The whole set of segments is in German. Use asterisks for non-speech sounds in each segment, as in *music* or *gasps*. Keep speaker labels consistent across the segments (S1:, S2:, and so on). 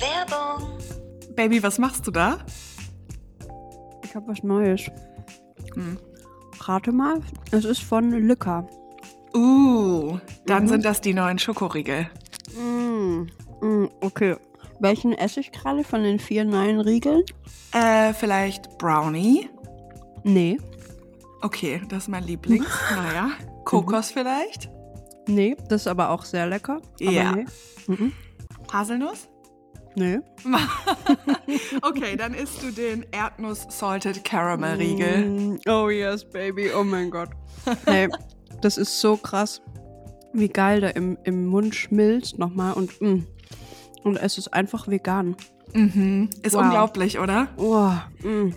S1: Werbung.
S2: Baby, was machst du da?
S3: Ich habe was Neues.
S2: Hm.
S3: Rate mal, es ist von Lücker.
S2: Uh, dann
S3: Mhm.
S2: sind das die neuen Schokoriegel.
S3: Mm, mm, okay. Welchen esse ich gerade von den vier neuen Riegeln?
S2: Äh, vielleicht Brownie?
S3: Nee.
S2: Okay, das ist mein Lieblings. *laughs* naja. Kokos vielleicht?
S3: Nee, das ist aber auch sehr lecker. Aber
S2: Ja.
S3: Nee. Mhm.
S2: Haselnuss?
S3: Nee. *laughs*
S2: okay, dann isst du den Erdnuss-Salted Caramel Riegel.
S3: Mm, Oh yes, baby. Oh mein Gott. Nee, das ist so krass, wie geil der im, im Mund schmilzt nochmal und mm. und es ist einfach vegan.
S2: Mhm. Ist
S3: Wow.
S2: unglaublich, oder?
S3: Oh, mm.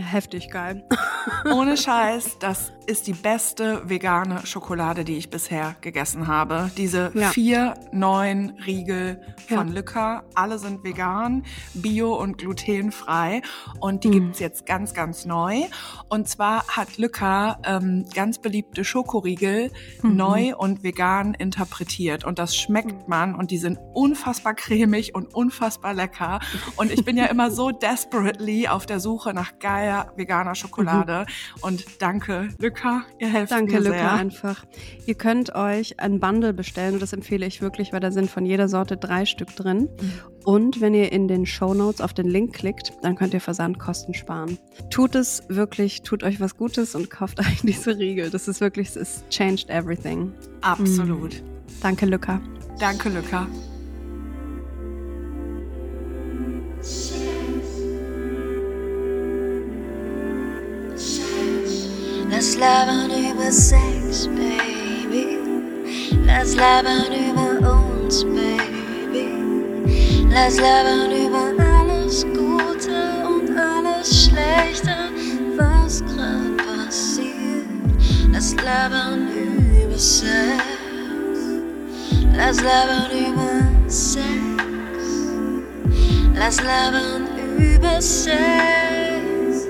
S3: Heftig geil. *laughs*
S2: Ohne Scheiß, das ist die beste vegane Schokolade, die ich bisher gegessen habe. Diese
S3: Ja.
S2: vier neuen Riegel von
S3: Ja.
S2: Lücker, alle sind vegan, bio und glutenfrei und die
S3: Mhm.
S2: gibt's jetzt ganz, ganz neu. Und zwar hat Lücker ähm, ganz beliebte Schokoriegel
S3: Mhm.
S2: neu und vegan interpretiert und das schmeckt man und die sind unfassbar cremig und unfassbar lecker und ich bin ja immer so *laughs* desperately auf der Suche nach geiler veganer Schokolade und danke Lücker, ihr helft
S3: Danke,
S2: mir
S3: Lücke,
S2: sehr.
S3: einfach. Ihr könnt euch ein Bundle bestellen und das empfehle ich wirklich, weil da sind von jeder Sorte drei Stück drin.
S2: Mhm.
S3: Und wenn ihr in den Show Notes auf den Link klickt, dann könnt ihr Versandkosten sparen. Tut es wirklich, tut euch was Gutes und kauft *laughs* euch diese Riegel. Das ist wirklich, es changed everything.
S2: Absolut.
S3: Danke, Lücke.
S2: Danke Lücker.
S1: Lass labern über Sex, Baby. Lass labern über uns, Baby. Lass labern über alles Gute und alles Schlechte, was grad passiert. Lass labern über Sex. Lass labern über Sex. Lass labern über Sex.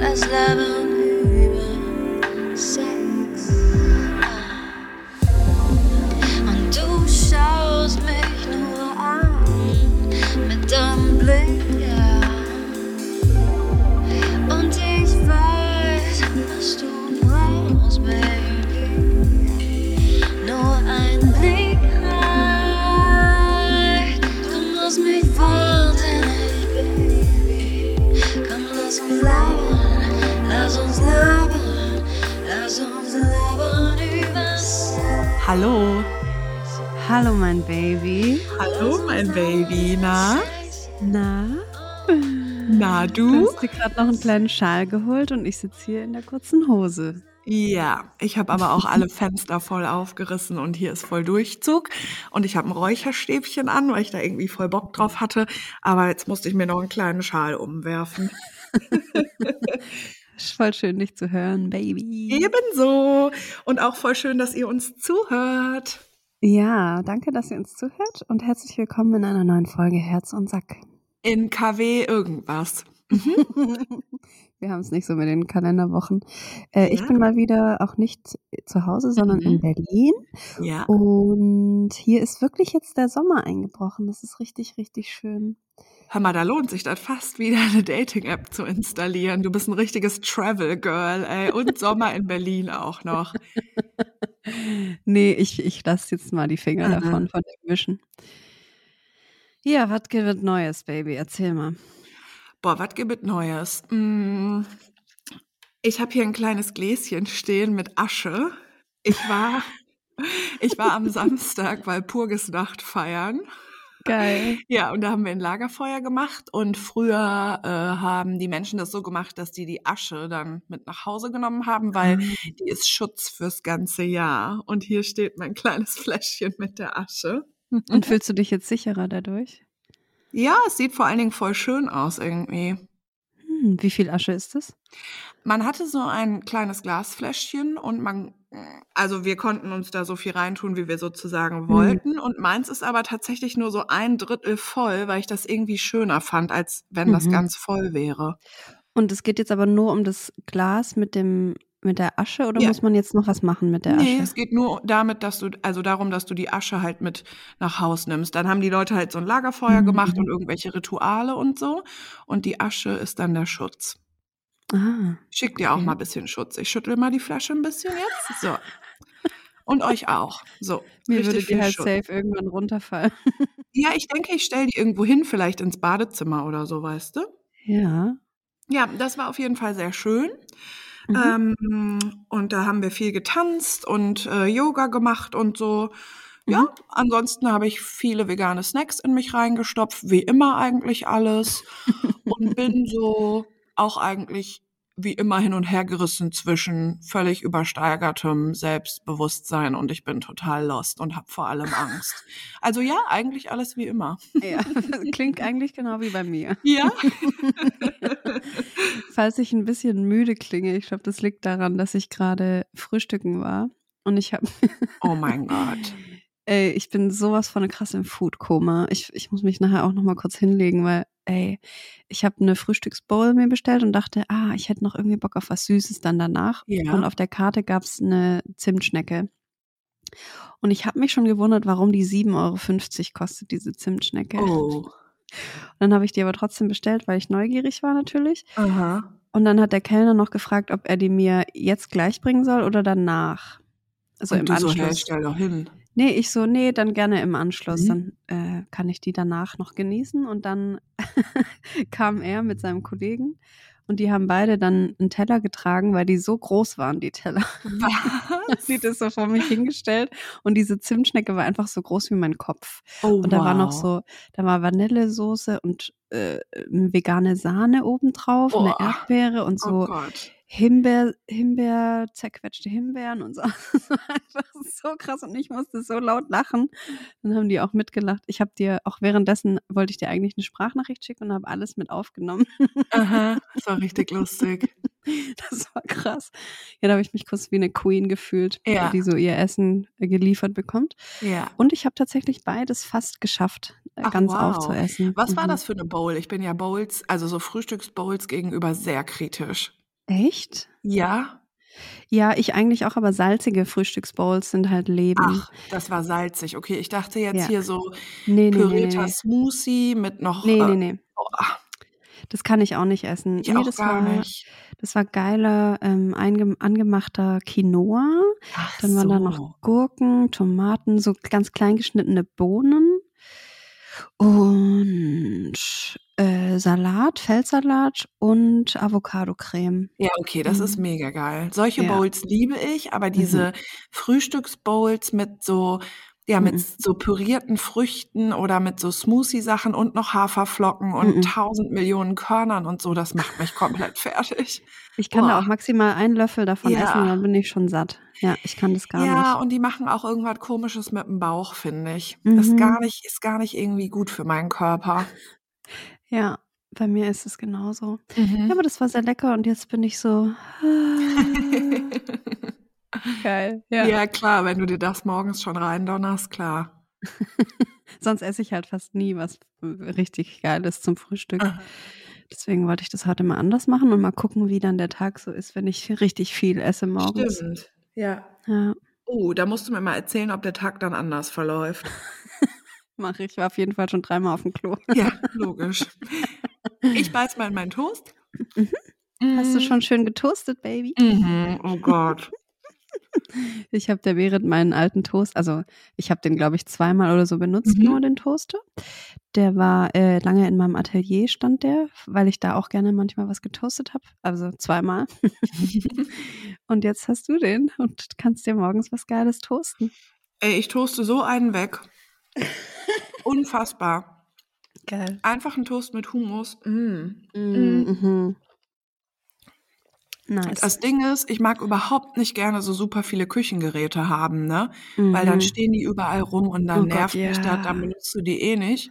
S1: Lass labern über nur ein Blick. Reicht. Du machst mich wahnsinnig,
S2: Hallo.
S3: Hallo, mein Baby.
S2: Hallo mein Baby, na?
S3: Na?
S2: Na
S3: Du
S2: du?
S3: hast dir gerade noch einen kleinen Schal geholt und ich sitze hier in der kurzen Hose.
S2: Ja, ich habe aber auch alle Fenster voll aufgerissen und hier ist voll Durchzug. Und ich habe ein Räucherstäbchen an, weil ich da irgendwie voll Bock drauf hatte. Aber jetzt musste ich mir noch einen kleinen Schal umwerfen. *laughs*
S3: Voll schön, dich zu hören, Baby.
S2: Ebenso. Und auch voll schön, dass ihr uns zuhört.
S3: Ja, danke, dass ihr uns zuhört und herzlich willkommen in einer neuen Folge Herz und Sack.
S2: In KW irgendwas. *laughs*
S3: Wir haben es nicht so mit den Kalenderwochen. Äh, Ich
S2: Ja.
S3: bin mal wieder auch nicht zu Hause, sondern
S2: Mhm.
S3: in Berlin.
S2: Ja.
S3: Und hier ist wirklich jetzt der Sommer eingebrochen. Das ist richtig, richtig schön.
S2: Hör mal, da lohnt sich das fast wieder eine Dating-App zu installieren. Du bist ein richtiges Travel-Girl, ey. Und *laughs* Sommer in Berlin auch noch.
S3: Nee, ich, ich lasse jetzt mal die Finger
S2: Aha.
S3: davon, von dem Wischen. Ja, was gibt Neues, Baby? Erzähl mal.
S2: Boah, was gibt Neues? Mm, Ich habe hier ein kleines Gläschen stehen mit Asche. Ich war, ich war am *laughs* Samstag Walpurgisnacht feiern.
S3: Geil. *laughs*
S2: Ja, und da haben wir ein Lagerfeuer gemacht und früher äh, haben die Menschen das so gemacht, dass die die Asche dann mit nach Hause genommen haben, weil die ist Schutz fürs ganze Jahr. Und hier steht mein kleines *laughs* Fläschchen mit der Asche.
S3: Und *laughs* fühlst du dich jetzt sicherer dadurch?
S2: Ja, es sieht vor allen Dingen voll schön aus irgendwie.
S3: Hm, wie viel Asche ist es?
S2: Man hatte so ein kleines Glasfläschchen und man, also wir konnten uns da so viel reintun, wie wir sozusagen wollten. Und meins ist aber tatsächlich nur so ein Drittel voll, weil ich das irgendwie schöner fand, als wenn das
S3: Mhm.
S2: ganz voll wäre.
S3: Und es geht jetzt aber nur um das Glas mit dem mit der Asche oder
S2: Ja.
S3: muss man jetzt noch was machen mit der
S2: Nee,
S3: Asche?
S2: es geht nur damit, dass du, also darum, dass du die Asche halt mit nach Haus nimmst. Dann haben die Leute halt so ein Lagerfeuer
S3: Mhm,
S2: gemacht
S3: mhm.
S2: und irgendwelche Rituale und so. Und die Asche ist dann der Schutz.
S3: Ah,
S2: schick dir auch
S3: Okay.
S2: mal ein bisschen Schutz. Ich schüttel mal die Flasche ein bisschen jetzt. So. Und euch auch. So.
S3: mir würde die halt
S2: Schutz.
S3: safe irgendwann runterfallen. *laughs*
S2: Ja, ich denke, ich stelle die irgendwo hin, vielleicht ins Badezimmer oder so, weißt du?
S3: Ja.
S2: Ja, das war auf jeden Fall sehr schön.
S3: Mhm.
S2: Ähm, und da haben wir viel getanzt und äh, Yoga gemacht und so.
S3: Mhm.
S2: Ja, ansonsten habe ich viele vegane Snacks in mich reingestopft, wie immer eigentlich alles. *laughs* und bin so auch eigentlich wie immer hin und her gerissen zwischen völlig übersteigertem Selbstbewusstsein und ich bin total lost und habe vor allem Angst. *laughs* Also ja, eigentlich alles wie immer.
S3: ja. Klingt eigentlich genau wie bei mir. *laughs*
S2: Ja? *laughs*
S3: Falls ich ein bisschen müde klinge, ich glaube, das liegt daran, dass ich gerade frühstücken war. Und ich habe,
S2: Oh mein Gott.
S3: ey, ich bin sowas von krass im Foodkoma. Ich, ich muss mich nachher auch noch mal kurz hinlegen, weil, ey, ich habe eine Frühstücksbowl mir bestellt und dachte, ah, ich hätte noch irgendwie Bock auf was Süßes dann danach.
S2: Ja.
S3: Und auf der Karte gab es eine Zimtschnecke. Und ich habe mich schon gewundert, warum die 7,50 Euro kostet, diese Zimtschnecke.
S2: Oh.
S3: Und dann habe ich die aber trotzdem bestellt, weil ich neugierig war natürlich.
S2: Aha.
S3: Und dann hat der Kellner noch gefragt, ob er die mir jetzt gleich bringen soll oder danach. Also
S2: und
S3: im
S2: du so, hey,
S3: Anschluss.
S2: stell doch hin.
S3: Nee, ich so, nee, dann gerne im Anschluss.
S2: Mhm.
S3: Dann äh, kann ich die danach noch genießen. Und dann *laughs* kam er mit seinem Kollegen und die haben beide dann einen Teller getragen, weil die so groß waren, die Teller. *laughs*
S2: Was?
S3: Sie das so vor mich hingestellt und diese Zimtschnecke war einfach so groß wie mein Kopf.
S2: Oh,
S3: Und da war noch
S2: wow.
S3: so, da war Vanillesoße und äh, vegane Sahne obendrauf, eine
S2: Oh.
S3: Erdbeere und
S2: Oh
S3: so
S2: Gott.
S3: Himbeer, Himbeer, zerquetschte Himbeeren und so. *laughs* Das war einfach so krass und ich musste so laut lachen. Dann haben die auch mitgelacht. Ich habe dir auch währenddessen wollte ich dir eigentlich eine Sprachnachricht schicken und habe alles mit aufgenommen.
S2: Aha, das war richtig *laughs* lustig.
S3: Das war krass. Ja, da habe ich mich kurz wie eine Queen gefühlt,
S2: Ja.
S3: die so ihr Essen äh, geliefert bekommt.
S2: Ja.
S3: Und ich habe tatsächlich beides fast geschafft, äh,
S2: Ach,
S3: ganz
S2: wow.
S3: aufzuessen.
S2: Was war
S3: Mhm.
S2: das für eine Bowl? Ich bin ja Bowls, also so Frühstücksbowls gegenüber sehr kritisch.
S3: Echt?
S2: Ja?
S3: Ja, ich eigentlich auch, aber salzige Frühstücksbowls sind halt Leben.
S2: Ach, das war salzig. Okay, ich dachte jetzt
S3: Ja.
S2: hier so
S3: nee, nee, nee,
S2: pürierter
S3: nee.
S2: Smoothie mit noch.
S3: Nee, nee,
S2: äh,
S3: nee.
S2: oh,
S3: Das kann ich auch nicht essen.
S2: ich
S3: nee,
S2: auch
S3: das
S2: gar
S3: war,
S2: nicht.
S3: das war geiler, ähm, angemachter Quinoa.
S2: Ach
S3: Dann waren da
S2: so.
S3: noch Gurken, Tomaten, so ganz klein geschnittene Bohnen und äh, Salat, Feldsalat und Avocado-Creme.
S2: Ja, okay, das ist
S3: Mhm.
S2: mega geil. Solche
S3: Ja.
S2: Bowls liebe ich, aber
S3: Mhm.
S2: diese Frühstücksbowls mit so, ja, mit
S3: Mhm.
S2: so pürierten Früchten oder mit so Smoothie-Sachen und noch Haferflocken und
S3: Mhm.
S2: tausend Millionen Körnern und so, das macht mich komplett fertig.
S3: Ich kann da
S2: Boah.
S3: auch maximal einen Löffel davon
S2: Ja.
S3: essen dann bin ich schon satt. Ja, ich kann das gar
S2: Ja,
S3: nicht.
S2: und die machen auch irgendwas Komisches mit dem Bauch, finde ich. Ist
S3: Mhm.
S2: gar nicht, ist gar nicht irgendwie gut für meinen Körper.
S3: Ja, bei mir ist es genauso.
S2: Mhm.
S3: Ja, aber das war sehr lecker und jetzt bin ich so. *laughs* Geil. Ja.
S2: ja, klar, wenn du dir das morgens schon reindonnerst, klar. *laughs*
S3: Sonst esse ich halt fast nie was richtig Geiles zum Frühstück.
S2: Aha.
S3: Deswegen wollte ich das heute mal anders machen und mal gucken, wie dann der Tag so ist, wenn ich richtig viel esse morgens.
S2: Stimmt. Ja.
S3: Ja,
S2: Oh, da musst du mir mal erzählen, ob der Tag dann anders verläuft. *laughs*
S3: mache ich. War auf jeden Fall schon dreimal auf dem Klo. *laughs*
S2: Ja, logisch. Ich beiß mal in meinen Toast.
S3: Mhm. Hast du
S2: Mhm.
S3: schon schön getoastet, Baby?
S2: Mhm. Oh Gott. *laughs*
S3: Ich habe der während meinen alten Toast, also ich habe den, glaube ich, zweimal oder so benutzt,
S2: Mhm.
S3: nur den Toaster. Der war äh, lange in meinem Atelier, stand der, weil ich da auch gerne manchmal was getoastet habe. Also zweimal. *laughs* und jetzt hast du den und kannst dir morgens was Geiles toasten.
S2: Ey, ich toaste so einen weg. Unfassbar.
S3: Geil.
S2: Einfach ein Toast mit Hummus. Mm.
S3: Mhm. Nice.
S2: Das Ding ist, ich mag überhaupt nicht gerne so super viele Küchengeräte haben, ne? Weil dann
S3: Mhm.
S2: stehen die überall rum und dann
S3: Oh Gott,
S2: nervt mich das,
S3: ja.
S2: dann benutzt du die eh nicht.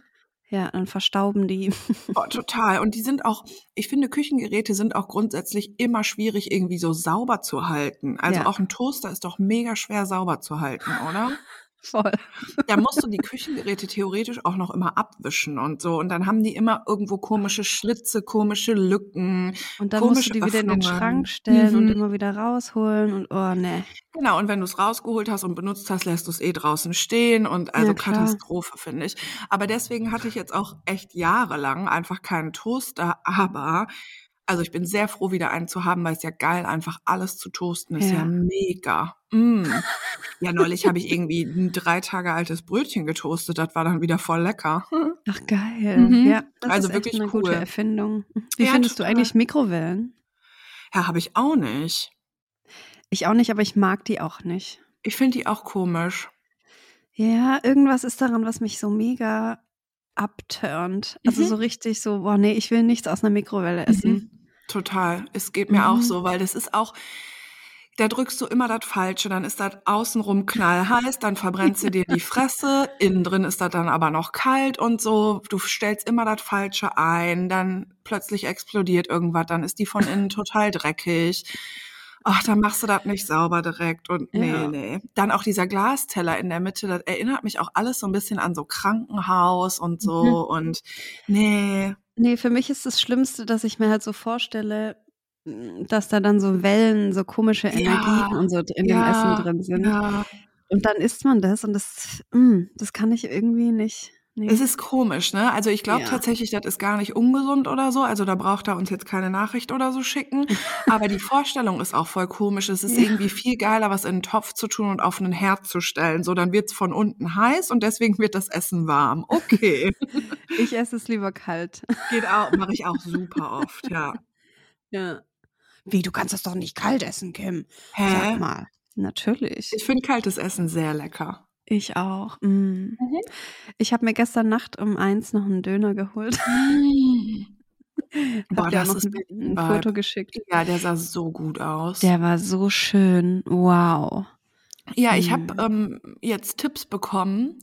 S3: Ja, dann verstauben die.
S2: Oh, *laughs* total. Und die sind auch, ich finde, Küchengeräte sind auch grundsätzlich immer schwierig, irgendwie so sauber zu halten. Also
S3: Ja.
S2: auch ein Toaster ist doch mega schwer sauber zu halten, oder? *laughs*
S3: Voll.
S2: Da musst du die Küchengeräte theoretisch auch noch immer abwischen und so. Und dann haben die immer irgendwo komische Schlitze, komische Lücken.
S3: Und dann musst du die wieder in den
S2: Öffnungen.
S3: Schrank stellen und
S2: Mhm.
S3: immer wieder rausholen und oh ne.
S2: Genau, und wenn du es rausgeholt hast und benutzt hast, lässt du es eh draußen stehen und also
S3: Ja.
S2: Katastrophe, finde ich. Aber deswegen hatte ich jetzt auch echt jahrelang einfach keinen Toaster, aber also ich bin sehr froh, wieder einen zu haben, weil es ja geil, einfach alles zu toasten ist ja,
S3: Ja.
S2: mega. Mm. Ja, neulich habe ich *laughs* irgendwie ein drei Tage altes Brötchen getoastet, das war dann wieder voll lecker. *laughs*
S3: Ach geil.
S2: Mhm.
S3: Ja, das
S2: Also
S3: ist
S2: wirklich
S3: eine gute
S2: cool.
S3: Erfindung. Wie
S2: Ja,
S3: findest du eigentlich Mikrowellen?
S2: Ja, habe ich auch nicht.
S3: Ich auch nicht, aber ich mag die auch nicht.
S2: Ich finde die auch komisch.
S3: Ja, irgendwas ist daran, was mich so mega abturnt. Also
S2: Mhm.
S3: so richtig so, boah, nee, ich will nichts aus einer Mikrowelle essen.
S2: Mhm. Total. Es geht mir auch
S3: Mhm.
S2: so, weil das ist auch, da drückst du immer das Falsche, dann ist das außenrum knallheiß, dann verbrennst du dir die *laughs* Fresse, innen drin ist das dann aber noch kalt und so. Du stellst immer das Falsche ein, dann plötzlich explodiert irgendwas, dann ist die von innen total dreckig. Ach, dann machst du das nicht sauber direkt und nee,
S3: Ja.
S2: nee. Dann auch dieser Glasteller in der Mitte, das erinnert mich auch alles so ein bisschen an so Krankenhaus und so
S3: Mhm.
S2: und nee.
S3: Nee, für mich ist das Schlimmste, dass ich mir halt so vorstelle, m, dass da dann so Wellen, so komische
S2: Ja,
S3: Energien und so in dem
S2: ja,
S3: Essen drin sind.
S2: Ja.
S3: Und dann isst man das und das, mm, das kann ich irgendwie nicht. Nee.
S2: Es ist komisch, ne? Also ich glaube
S3: Ja.
S2: tatsächlich, das ist gar nicht ungesund oder so. Also da braucht er uns jetzt keine Nachricht oder so schicken. *laughs* Aber die Vorstellung ist auch voll komisch. Es ist
S3: Ja.
S2: irgendwie viel geiler, was in einen Topf zu tun und auf einen Herd zu stellen. So, dann wird's von unten heiß und deswegen wird das Essen warm. Okay. *laughs*
S3: Ich esse es lieber kalt.
S2: Geht auch, mache ich auch *laughs* super oft, ja.
S3: Ja. Wie, du kannst das doch nicht kalt essen, Kim.
S2: Hä?
S3: Sag mal. Natürlich.
S2: Ich finde kaltes Essen sehr lecker.
S3: Ich auch. Mm. Ich habe mir gestern Nacht um eins noch einen Döner geholt. *laughs*
S2: Boah,
S3: Hab dir
S2: das
S3: noch
S2: ist
S3: ein, ein. Foto geschickt.
S2: Ja, der sah so gut aus.
S3: Der war so schön. Wow.
S2: ja, ich habe ähm, jetzt Tipps bekommen,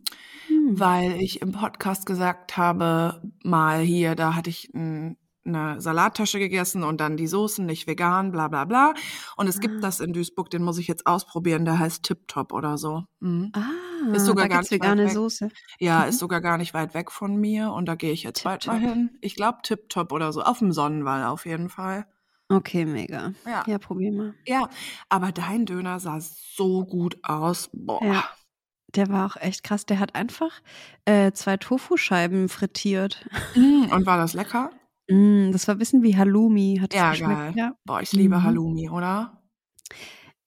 S3: Hm.
S2: weil ich im Podcast gesagt habe, mal hier, da hatte ich ein, eine Salattasche gegessen und dann die Soßen nicht vegan, bla bla bla. Und es
S3: Ah.
S2: gibt das in Duisburg, den muss ich jetzt ausprobieren, der heißt Tip Top oder so. Mhm.
S3: Ah,
S2: Ist sogar
S3: da
S2: gar nicht weit
S3: vegane
S2: weg.
S3: Soße.
S2: Ja,
S3: Mhm.
S2: ist sogar gar nicht weit weg von mir und da gehe ich jetzt
S3: Tip
S2: bald mal hin. Ich glaube Tip Top oder so, auf dem Sonnenwall auf jeden Fall.
S3: Okay, mega.
S2: Ja.
S3: Ja, probier mal.
S2: Ja, aber dein Döner sah so gut aus. Boah.
S3: Ja. Der war auch echt krass. Der hat einfach äh, zwei Tofu-Scheiben frittiert.
S2: Mm, Und war das lecker?
S3: Mm, das war ein bisschen wie Halloumi. Hat
S2: Ja,
S3: geschmeckt?
S2: geil.
S3: Ja.
S2: Boah, ich liebe
S3: Mhm.
S2: Halloumi, oder?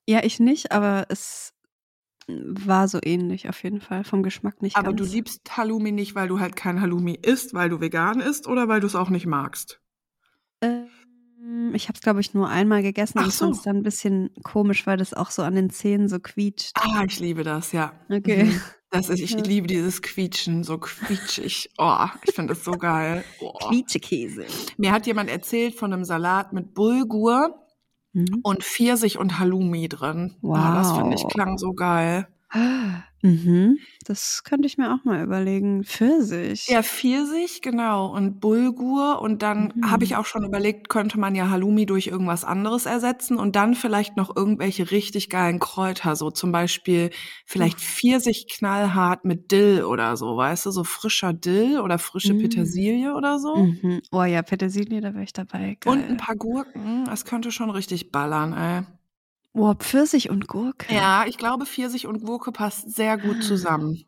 S3: ja, ich nicht, aber es war so ähnlich auf jeden Fall. Vom Geschmack nicht
S2: Aber
S3: ganz.
S2: du liebst Halloumi nicht, weil du halt kein Halloumi isst, weil du vegan isst oder weil du es auch nicht magst?
S3: Ähm, ich habe es, glaube ich, nur einmal gegessen
S2: Ach
S3: und fand es
S2: so.
S3: dann ein bisschen komisch, weil das auch so an den Zähnen so quietscht.
S2: Ah, ich liebe das, ja.
S3: Okay.
S2: Mhm. *laughs* Das ist, ich liebe dieses Quietschen, so quietschig. Oh, ich finde das so geil. Oh.
S3: Quietschekäse.
S2: Mir hat jemand erzählt von einem Salat mit Bulgur
S3: Mhm.
S2: und Pfirsich und Halloumi drin. Oh, das finde ich
S3: Wow.
S2: klang so geil.
S3: Mhm. Das könnte ich mir auch mal überlegen. Pfirsich.
S2: Ja, Pfirsich, genau, und Bulgur. Und dann habe ich
S3: Mhm.
S2: auch schon überlegt, könnte man ja Halloumi durch irgendwas anderes ersetzen und dann vielleicht noch irgendwelche richtig geilen Kräuter, so zum Beispiel vielleicht Pfirsich knallhart mit Dill oder so, weißt du, so frischer Dill oder frische
S3: Mm.
S2: Petersilie oder so.
S3: Mhm. Oh ja, Petersilie, da wäre ich dabei. Geil.
S2: Und ein paar Gurken, das könnte schon richtig ballern, ey.
S3: Oh, Pfirsich und Gurke.
S2: Ja, ich glaube, Pfirsich und Gurke passt sehr gut
S3: Ah.
S2: zusammen.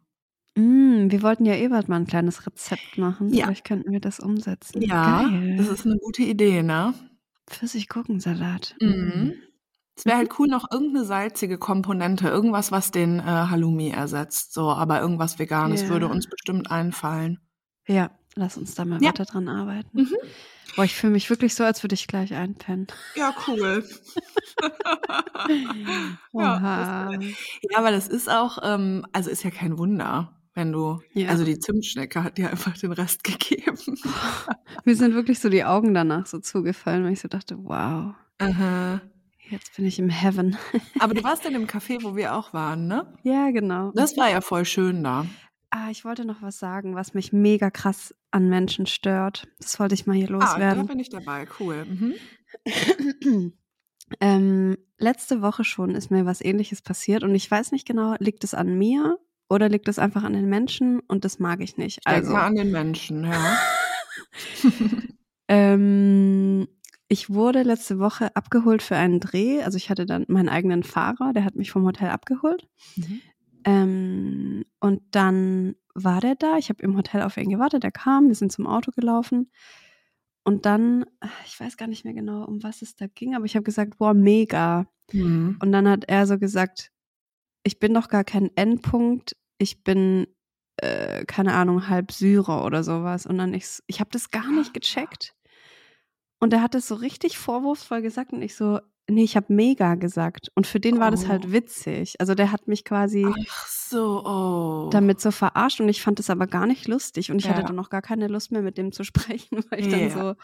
S3: Mm, wir wollten ja bald mal ein kleines Rezept machen.
S2: Ja.
S3: Vielleicht könnten wir das umsetzen.
S2: Ja,
S3: Geil.
S2: das ist eine gute Idee, ne?
S3: Pfirsich-Gurkensalat.
S2: Mhm. Es wäre halt cool, noch irgendeine salzige Komponente, irgendwas, was den äh, Halloumi ersetzt, so, aber irgendwas Veganes
S3: Ja.
S2: würde uns bestimmt einfallen.
S3: Ja, lass uns da mal
S2: Ja.
S3: weiter dran arbeiten.
S2: Mhm.
S3: Boah, ich fühle mich wirklich so, als würde ich gleich einpennen.
S2: Ja, cool. *laughs* ja, ja, aber das ist auch, ähm, also ist ja kein Wunder, wenn du,
S3: Ja.
S2: also die Zimtschnecke hat dir einfach den Rest *laughs* gegeben. *laughs*
S3: Mir sind wirklich so die Augen danach so zugefallen, weil ich so dachte, wow,
S2: Aha.
S3: jetzt bin ich im Heaven.
S2: Aber du warst in dem Café, wo wir auch waren, ne?
S3: ja, genau.
S2: Das war ja voll schön da.
S3: Ah, ich wollte noch was sagen, was mich mega krass an Menschen stört. Das wollte ich mal hier
S2: Ah, da
S3: loswerden.
S2: bin ich dabei, cool. Mhm. *clears throat*
S3: ähm, letzte Woche schon ist mir was ähnliches passiert und ich weiß nicht genau, liegt es an mir oder liegt es einfach an den Menschen und das mag ich nicht.
S2: Ich
S3: Also,
S2: mal an den Menschen, ja. *laughs*
S3: ähm, ich wurde letzte Woche abgeholt für einen Dreh. Also ich hatte dann meinen eigenen Fahrer, der hat mich vom Hotel abgeholt. Ähm, und dann war der da. Ich habe im Hotel auf ihn gewartet. Der kam. Wir sind zum Auto gelaufen. Und dann, ich weiß gar nicht mehr genau, um was es da ging, aber ich habe gesagt, boah, mega.
S2: Mhm.
S3: Und dann hat er so gesagt, ich bin doch gar kein Endpunkt. Ich bin, äh, keine Ahnung, halb Syrer oder sowas. Und dann ich, ich habe das gar nicht gecheckt. Und er hat es so richtig vorwurfsvoll gesagt und ich so, nee, ich habe mega gesagt. Und für den war das
S2: Oh.
S3: halt witzig. Also der hat mich quasi
S2: so, oh.
S3: damit so verarscht und ich fand es aber gar nicht lustig und ich hatte
S2: Ja.
S3: dann auch gar keine Lust mehr mit dem zu *laughs* sprechen, weil ich dann
S2: Ja.
S3: so,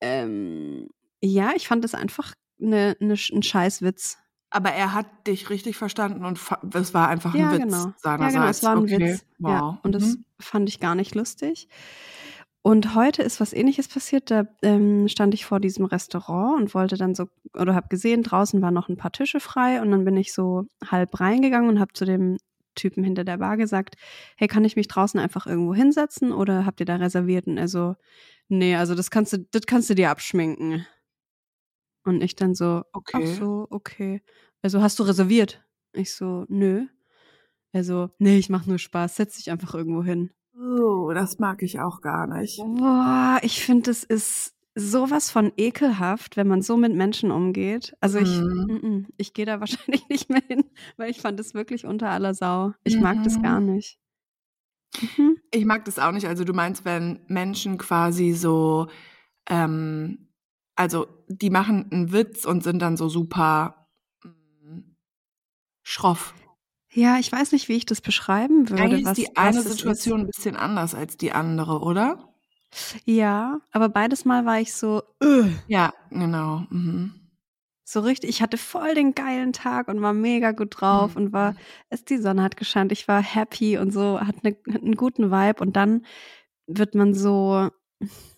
S3: ähm, ja, ich fand es einfach ne, ne, ein Scheißwitz.
S2: Aber er hat dich richtig verstanden und es war einfach
S3: Ja,
S2: ein Witz
S3: genau. Ja,
S2: seinerseits.
S3: genau, es war ein
S2: okay.
S3: Witz.
S2: Wow.
S3: Ja, und das
S2: Mhm.
S3: fand ich gar nicht lustig. Und heute ist was ähnliches passiert. Da ähm, stand ich vor diesem Restaurant und wollte dann so, oder habe gesehen, draußen waren noch ein paar Tische frei und dann bin ich so halb reingegangen und habe zu dem Typen hinter der Bar gesagt, hey, kann ich mich draußen einfach irgendwo hinsetzen oder habt ihr da reserviert? Und er so, nee, also das kannst du, das kannst du dir abschminken. Und ich dann so, ach
S2: Okay.
S3: so, okay. Also hast du reserviert? Ich so, nö. Also, nee, ich mach nur Spaß, setz dich einfach irgendwo hin.
S2: Oh, das mag ich auch gar nicht.
S3: Boah, ich finde, es ist sowas von ekelhaft, wenn man so mit Menschen umgeht. Also ich,
S2: Mhm.
S3: mm, mm, ich gehe da *laughs* wahrscheinlich nicht mehr hin, weil ich fand es wirklich unter aller Sau. Ich mag das
S2: Mhm.
S3: gar nicht. Mhm.
S2: Ich mag das auch nicht. Also du meinst, wenn Menschen quasi so, ähm, also die machen einen Witz und sind dann so super mm, schroff.
S3: Ja, ich weiß nicht, wie ich das beschreiben würde.
S2: Eigentlich
S3: was,
S2: ist die eine Situation ein bisschen anders als die andere, oder?
S3: Ist. Ja, aber beides Mal war ich so, "Ugh."
S2: Ja, genau. Mhm.
S3: so richtig. Ich hatte voll den geilen Tag und war mega gut drauf
S2: Mhm.
S3: und war, es die Sonne hat gescheint, ich war happy und so, hat, ne, hat einen guten Vibe und dann wird man so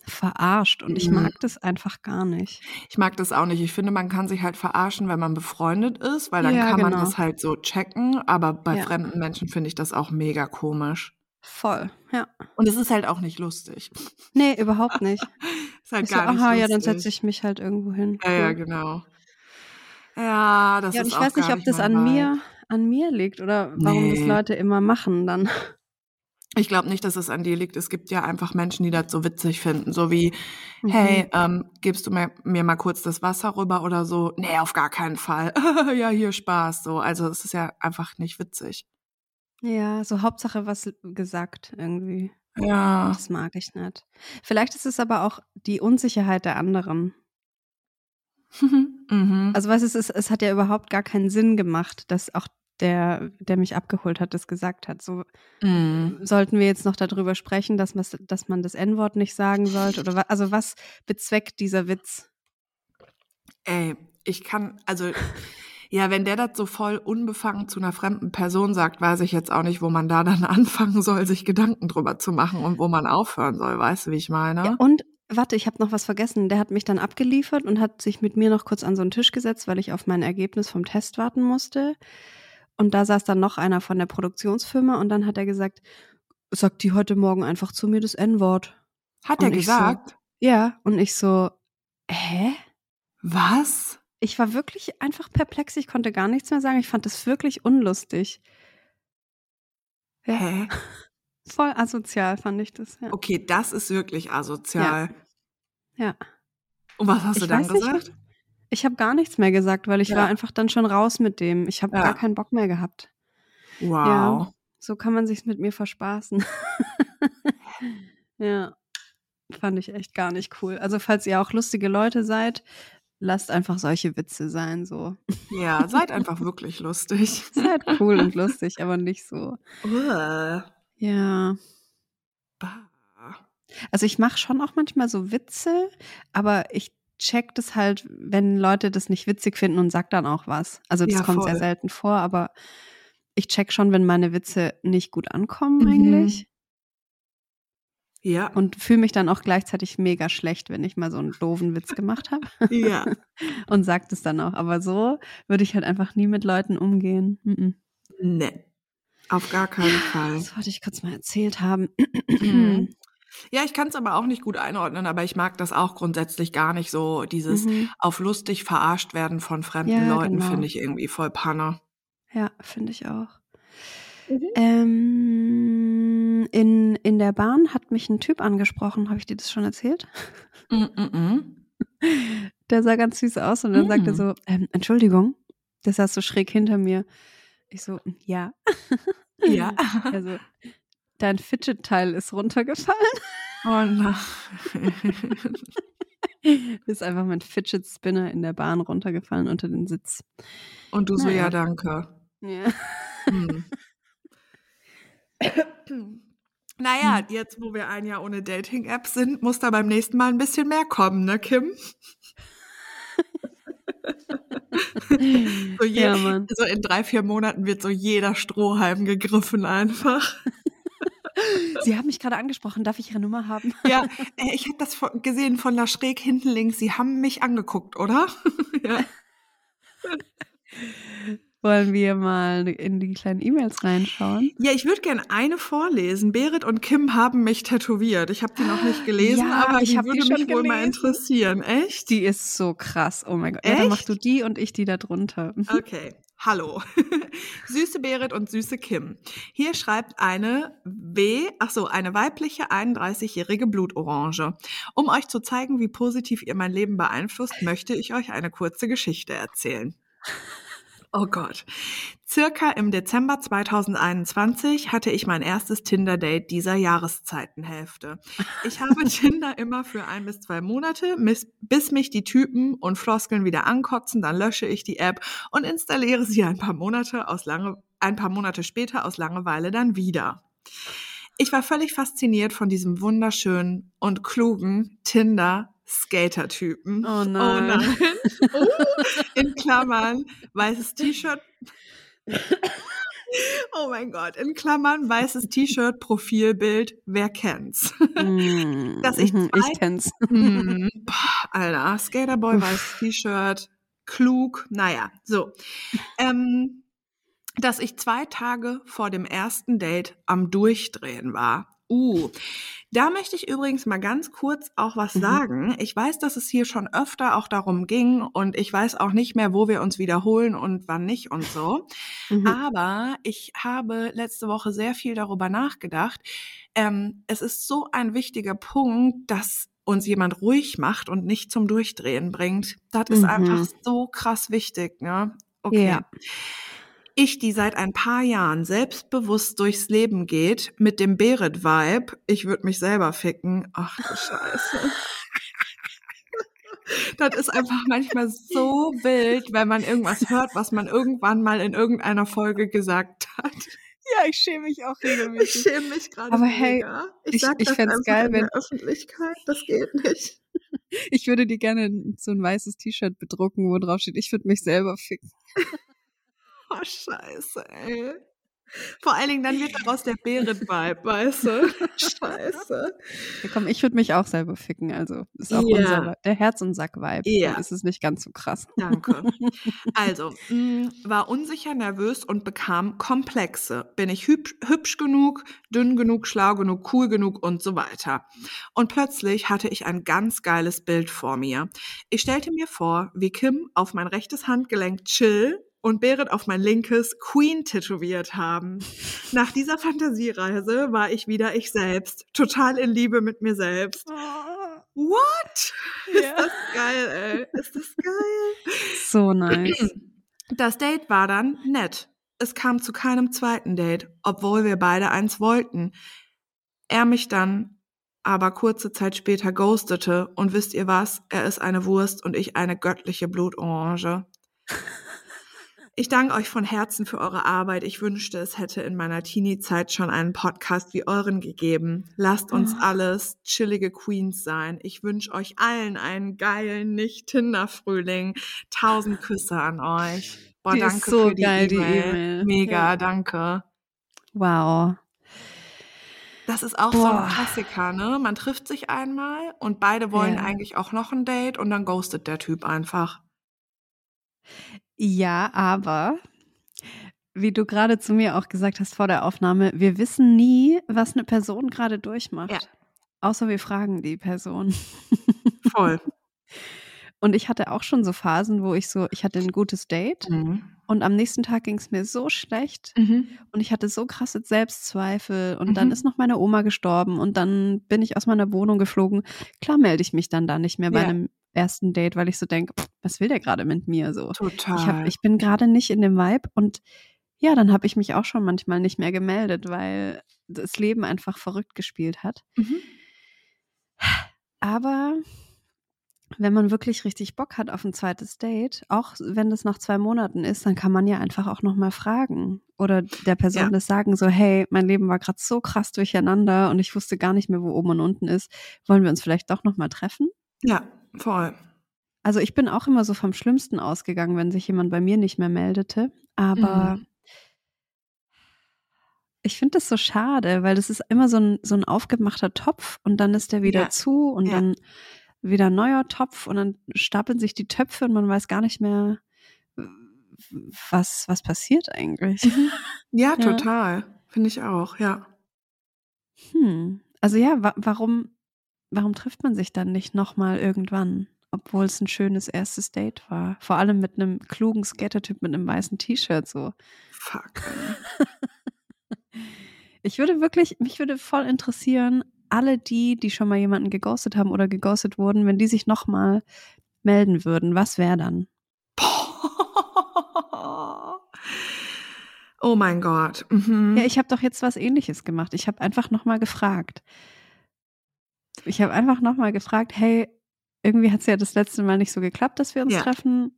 S3: verarscht und ich
S2: Mhm.
S3: mag das einfach gar nicht.
S2: Ich mag das auch nicht. Ich finde, man kann sich halt verarschen, wenn man befreundet ist, weil dann
S3: Ja,
S2: kann man
S3: genau.
S2: das halt so checken. Aber bei
S3: Ja.
S2: fremden Menschen finde ich das auch mega komisch.
S3: Voll, ja.
S2: Und es ist halt auch nicht lustig.
S3: Nee, überhaupt nicht. *laughs*
S2: Ist halt
S3: Ich so,
S2: gar nicht
S3: aha,
S2: lustig.
S3: ja, dann setze ich mich halt irgendwo hin.
S2: Ja, ja, genau. Ja, das
S3: Ja, und
S2: ist
S3: ich weiß nicht, ob das an mir, an mir liegt oder warum das
S2: Nee.
S3: Leute immer machen dann.
S2: Ich glaube nicht, dass es an dir liegt. Es gibt ja einfach Menschen, die das so witzig finden. So wie,
S3: Mhm.
S2: hey, ähm, gibst du mir, mir mal kurz das Wasser rüber oder so? Nee, auf gar keinen Fall. *laughs* ja, hier Spaß. So, also es ist ja einfach nicht witzig.
S3: Ja, so Hauptsache was gesagt irgendwie.
S2: Ja.
S3: Das mag ich nicht. Vielleicht ist es aber auch die Unsicherheit der anderen. *laughs*
S2: mhm.
S3: Also du, es, ist, es hat ja überhaupt gar keinen Sinn gemacht, dass auch der, der mich abgeholt hat, das gesagt hat. So
S2: Mhm.
S3: sollten wir jetzt noch darüber sprechen, dass, man- dass man das N-Wort nicht sagen sollte? Oder wa also was bezweckt dieser Witz?
S2: Ey, ich kann, also, ja, wenn der das so voll unbefangen zu einer fremden Person sagt, weiß ich jetzt auch nicht, wo man da dann *laughs* anfangen soll, sich Gedanken drüber zu machen und wo man aufhören soll. Weißt du, wie ich meine?
S3: Ja, und warte, ich habe noch was vergessen. Der hat mich dann abgeliefert und hat sich mit mir noch kurz an so einen Tisch gesetzt, weil ich auf mein Ergebnis vom Test warten musste. Und da saß dann noch einer von der Produktionsfirma und dann hat er gesagt, sagt die heute Morgen einfach zu mir das N-Wort.
S2: Hat er
S3: ich so-
S2: gesagt?
S3: Ja, und ich so, hä?
S2: Was?
S3: Ich war wirklich einfach perplex, ich konnte gar nichts mehr sagen. Ich fand das wirklich unlustig. Ja,
S2: Hä? *laughs*
S3: voll asozial fand ich das. Ja.
S2: Okay, das ist wirklich asozial.
S3: Ja.
S2: Und was hast
S3: Ich
S2: du dann
S3: weiß nicht,
S2: gesagt?
S3: Ich habe gar nichts mehr gesagt, weil ich
S2: Ja.
S3: war einfach dann schon raus mit dem. Ich habe
S2: Ja.
S3: gar keinen Bock mehr gehabt.
S2: Wow.
S3: So kann man sich's mit mir verspaßen. *laughs* ja, fand ich echt gar nicht cool. Also falls ihr auch lustige Leute seid, lasst einfach solche Witze sein. So
S2: Ja, seid einfach wirklich lustig. *laughs*
S3: seid cool und lustig, aber nicht so.
S2: Uah.
S3: Ja,
S2: Bah.
S3: also ich mache schon auch manchmal so Witze, aber ich check das halt, wenn Leute das nicht witzig finden und sag dann auch was. Also das
S2: Ja,
S3: kommt sehr selten vor, aber ich check schon, wenn meine Witze nicht gut ankommen
S2: Mhm.
S3: eigentlich.
S2: Ja,
S3: Und fühle mich dann auch gleichzeitig mega schlecht, wenn ich mal so einen doofen Witz gemacht habe
S2: ja. *laughs*
S3: und sagt es dann auch. Aber so würde ich halt einfach nie mit Leuten umgehen. Mhm.
S2: Nee. Auf gar keinen Fall.
S3: Das wollte ich kurz mal erzählt haben.
S2: Mhm. Ja, ich kann es aber auch nicht gut einordnen, aber ich mag das auch grundsätzlich gar nicht so. Dieses
S3: Mhm.
S2: auf lustig verarscht werden von fremden
S3: Ja,
S2: Leuten
S3: genau.
S2: finde ich irgendwie voll Panne.
S3: Ja, finde ich auch.
S2: Mhm.
S3: Ähm, in, in der Bahn hat mich ein Typ angesprochen. Habe ich dir das schon erzählt?
S2: Mm -mm -mm. *laughs*
S3: Der sah ganz süß aus und dann sagt er
S2: Mm.
S3: so, ähm, Entschuldigung, der saß so schräg hinter mir. Ich so, ja.
S2: Ja. *laughs*
S3: Also, dein Fidget-Teil ist runtergefallen.
S2: Oh nein. *laughs*
S3: ist einfach mein Fidget-Spinner in der Bahn runtergefallen unter den Sitz.
S2: Und du so,
S3: Naja.
S2: ja, danke.
S3: Ja.
S2: Hm. *laughs* Naja, jetzt wo wir ein Jahr ohne Dating-App sind, muss da beim nächsten Mal ein bisschen mehr kommen, ne, Kim? *laughs* So, je,
S3: Ja, Mann.
S2: so in drei, vier Monaten wird so jeder Strohhalm gegriffen einfach.
S3: Sie haben mich gerade angesprochen. Darf ich Ihre Nummer haben?
S2: Ja, äh, ich habe das gesehen von da schräg hinten links. Sie haben mich angeguckt, oder? *laughs* ja.
S3: Wollen wir mal in die kleinen E-Mails reinschauen?
S2: ja, ich würde gerne eine vorlesen. Berit und Kim haben mich tätowiert. Ich habe die noch nicht gelesen,
S3: Ja,
S2: aber
S3: ich
S2: die
S3: die
S2: würde
S3: schon
S2: mich wohl mal
S3: gelesen.
S2: interessieren. Echt?
S3: Die ist so krass. Oh mein Gott. Ja, dann
S2: Echt?
S3: machst du die und ich die da drunter.
S2: Okay, hallo. *laughs* süße Berit und süße Kim. Hier schreibt eine W, ach so, eine weibliche 31-jährige Blutorange. Um euch zu zeigen, wie positiv ihr mein Leben beeinflusst, möchte ich euch eine kurze Geschichte erzählen. Oh Gott. Circa im Dezember 2021 hatte ich mein erstes Tinder-Date dieser Jahreszeitenhälfte. Ich habe *laughs* Tinder immer für ein bis zwei Monate, bis, mich die Typen und Floskeln wieder ankotzen, dann lösche ich die App und installiere sie ein paar Monate aus lange, ein paar Monate später aus Langeweile dann wieder. Ich war völlig fasziniert von diesem wunderschönen und klugen Tinder Skater-Typen.
S3: Oh nein. *laughs*
S2: Oh, in Klammern, weißes T-Shirt. Oh mein Gott, in Klammern, weißes T-Shirt, Profilbild, wer kennt's?
S3: Mm,
S2: Dass ich
S3: mhm,
S2: zwei-
S3: ich kenn's.
S2: Hm, *laughs* boah, Alter, Skaterboy, weißes T-Shirt, klug, naja, so. Ähm, dass ich zwei Tage vor dem ersten Date am Durchdrehen war. Uh, da möchte ich übrigens mal ganz kurz auch was
S3: Mhm.
S2: sagen. Ich weiß, dass es hier schon öfter auch darum ging und ich weiß auch nicht mehr, wo wir uns wiederholen und wann nicht und so.
S3: Mhm.
S2: Aber ich habe letzte Woche sehr viel darüber nachgedacht. Ähm, es ist so ein wichtiger Punkt, dass uns jemand ruhig macht und nicht zum Durchdrehen bringt. Das ist
S3: Mhm.
S2: einfach so krass wichtig, ne? Okay.
S3: Ja.
S2: Ich, die seit ein paar Jahren selbstbewusst durchs Leben geht, mit dem Berit-Vibe, ich würde mich selber ficken. Ach du Scheiße. Das ist einfach manchmal so wild, wenn man irgendwas hört, was man irgendwann mal in irgendeiner Folge gesagt hat.
S3: Ja, ich schäme mich auch
S2: Ich schäme mich gerade
S3: Aber hey,
S2: mega.
S3: ich- ich
S2: das
S3: fänd's
S2: einfach
S3: geil,
S2: in
S3: wenn-
S2: der Öffentlichkeit. Das geht nicht.
S3: Ich würde dir gerne so ein weißes T-Shirt bedrucken, wo drauf steht, ich würde mich selber ficken. *laughs*
S2: Oh, scheiße, ey. Vor allen Dingen, dann wird daraus der Berit-Vibe, weißt du? *laughs* *laughs* Scheiße.
S3: Ja, komm, ich würde mich auch selber ficken. Also ist auch
S2: Ja.
S3: unser, der Herz- und Sack-Vibe.
S2: Ja.
S3: Ist es nicht ganz so krass.
S2: Danke. *laughs* Also, mh, war unsicher, nervös und bekam Komplexe. Bin ich hübsch, hübsch genug, dünn genug, schlau genug, cool genug und so weiter. Und plötzlich hatte ich ein ganz geiles Bild vor mir. Ich stellte mir vor, wie Kim auf mein rechtes Handgelenk chill und Berit auf mein linkes Queen tätowiert haben. Nach dieser Fantasiereise war ich wieder ich selbst, total in Liebe mit mir selbst. What? Ist
S3: Ja.
S2: das geil, ey? Ist das geil?
S3: So nice.
S2: Das Date war dann nett. Es kam zu keinem zweiten Date, obwohl wir beide eins wollten. Er mich dann aber kurze Zeit später ghostete und wisst ihr was? Er ist eine Wurst und ich eine göttliche Blutorange. Ich danke euch von Herzen für eure Arbeit. Ich wünschte, es hätte in meiner Teenie-Zeit schon einen Podcast wie euren gegeben. Lasst uns
S3: Oh.
S2: alles chillige Queens sein. Ich wünsche euch allen einen geilen Nicht-Tinder-Frühling. Tausend Küsse an euch. Boah,
S3: Die ist
S2: danke
S3: so
S2: für die
S3: geil, die
S2: E-Mail.
S3: E-Mail.
S2: Mega,
S3: Ja.
S2: danke.
S3: Wow.
S2: Das ist auch so
S3: Boah.
S2: ein Klassiker, ne? Man trifft sich einmal und beide wollen
S3: Ja.
S2: eigentlich auch noch ein Date und dann ghostet der Typ einfach.
S3: Ja, aber wie du gerade zu mir auch gesagt hast vor der Aufnahme, wir wissen nie, was eine Person gerade durchmacht.
S2: Ja.
S3: Außer wir fragen die Person.
S2: Voll. *laughs*
S3: Und ich hatte auch schon so Phasen, wo ich so, ich hatte ein gutes Date
S2: Mhm.
S3: und am nächsten Tag ging es mir so schlecht
S2: Mhm.
S3: und ich hatte so krasse Selbstzweifel und dann
S2: Mhm.
S3: ist noch meine Oma gestorben und dann bin ich aus meiner Wohnung geflogen. Klar melde ich mich dann da nicht mehr bei
S2: Ja.
S3: einem ersten Date, weil ich so denke, was will der gerade mit mir so?
S2: Total.
S3: Ich, hab, ich bin gerade nicht in dem Vibe und ja, dann habe ich mich auch schon manchmal nicht mehr gemeldet, weil das Leben einfach verrückt gespielt hat.
S2: mhm.
S3: Aber wenn man wirklich richtig Bock hat auf ein zweites Date, auch wenn das nach zwei Monaten ist, dann kann man ja einfach auch nochmal fragen oder der Person
S2: Ja.
S3: das sagen, so, hey, mein Leben war gerade so krass durcheinander und ich wusste gar nicht mehr, wo oben und unten ist. Wollen wir uns vielleicht doch nochmal treffen?
S2: Ja, voll.
S3: Also ich bin auch immer so vom Schlimmsten ausgegangen, wenn sich jemand bei mir nicht mehr meldete. Aber
S2: Mhm.
S3: ich finde das so schade, weil das ist immer so ein, so ein aufgemachter Topf und dann ist der wieder
S2: Ja.
S3: zu und
S2: Ja.
S3: dann wieder ein neuer Topf und dann stapeln sich die Töpfe und man weiß gar nicht mehr, was, was passiert eigentlich.
S2: Ja, *laughs*
S3: Ja.
S2: total. Finde ich auch, ja.
S3: Hm. Also ja, wa warum, warum trifft man sich dann nicht nochmal irgendwann, obwohl es ein schönes erstes Date war? Vor allem mit einem klugen Skatertyp mit einem weißen T-Shirt so.
S2: Fuck. *laughs*
S3: Ich würde wirklich, mich würde voll interessieren, alle die, die schon mal jemanden geghostet haben oder geghostet wurden, wenn die sich nochmal melden würden, was wäre dann? *laughs*
S2: Oh mein Gott. Mhm.
S3: Ja, ich habe doch jetzt was ähnliches gemacht. Ich habe einfach nochmal gefragt. Ich habe einfach nochmal gefragt, hey, irgendwie hat es ja das letzte Mal nicht so geklappt, dass wir uns
S2: Ja.
S3: treffen.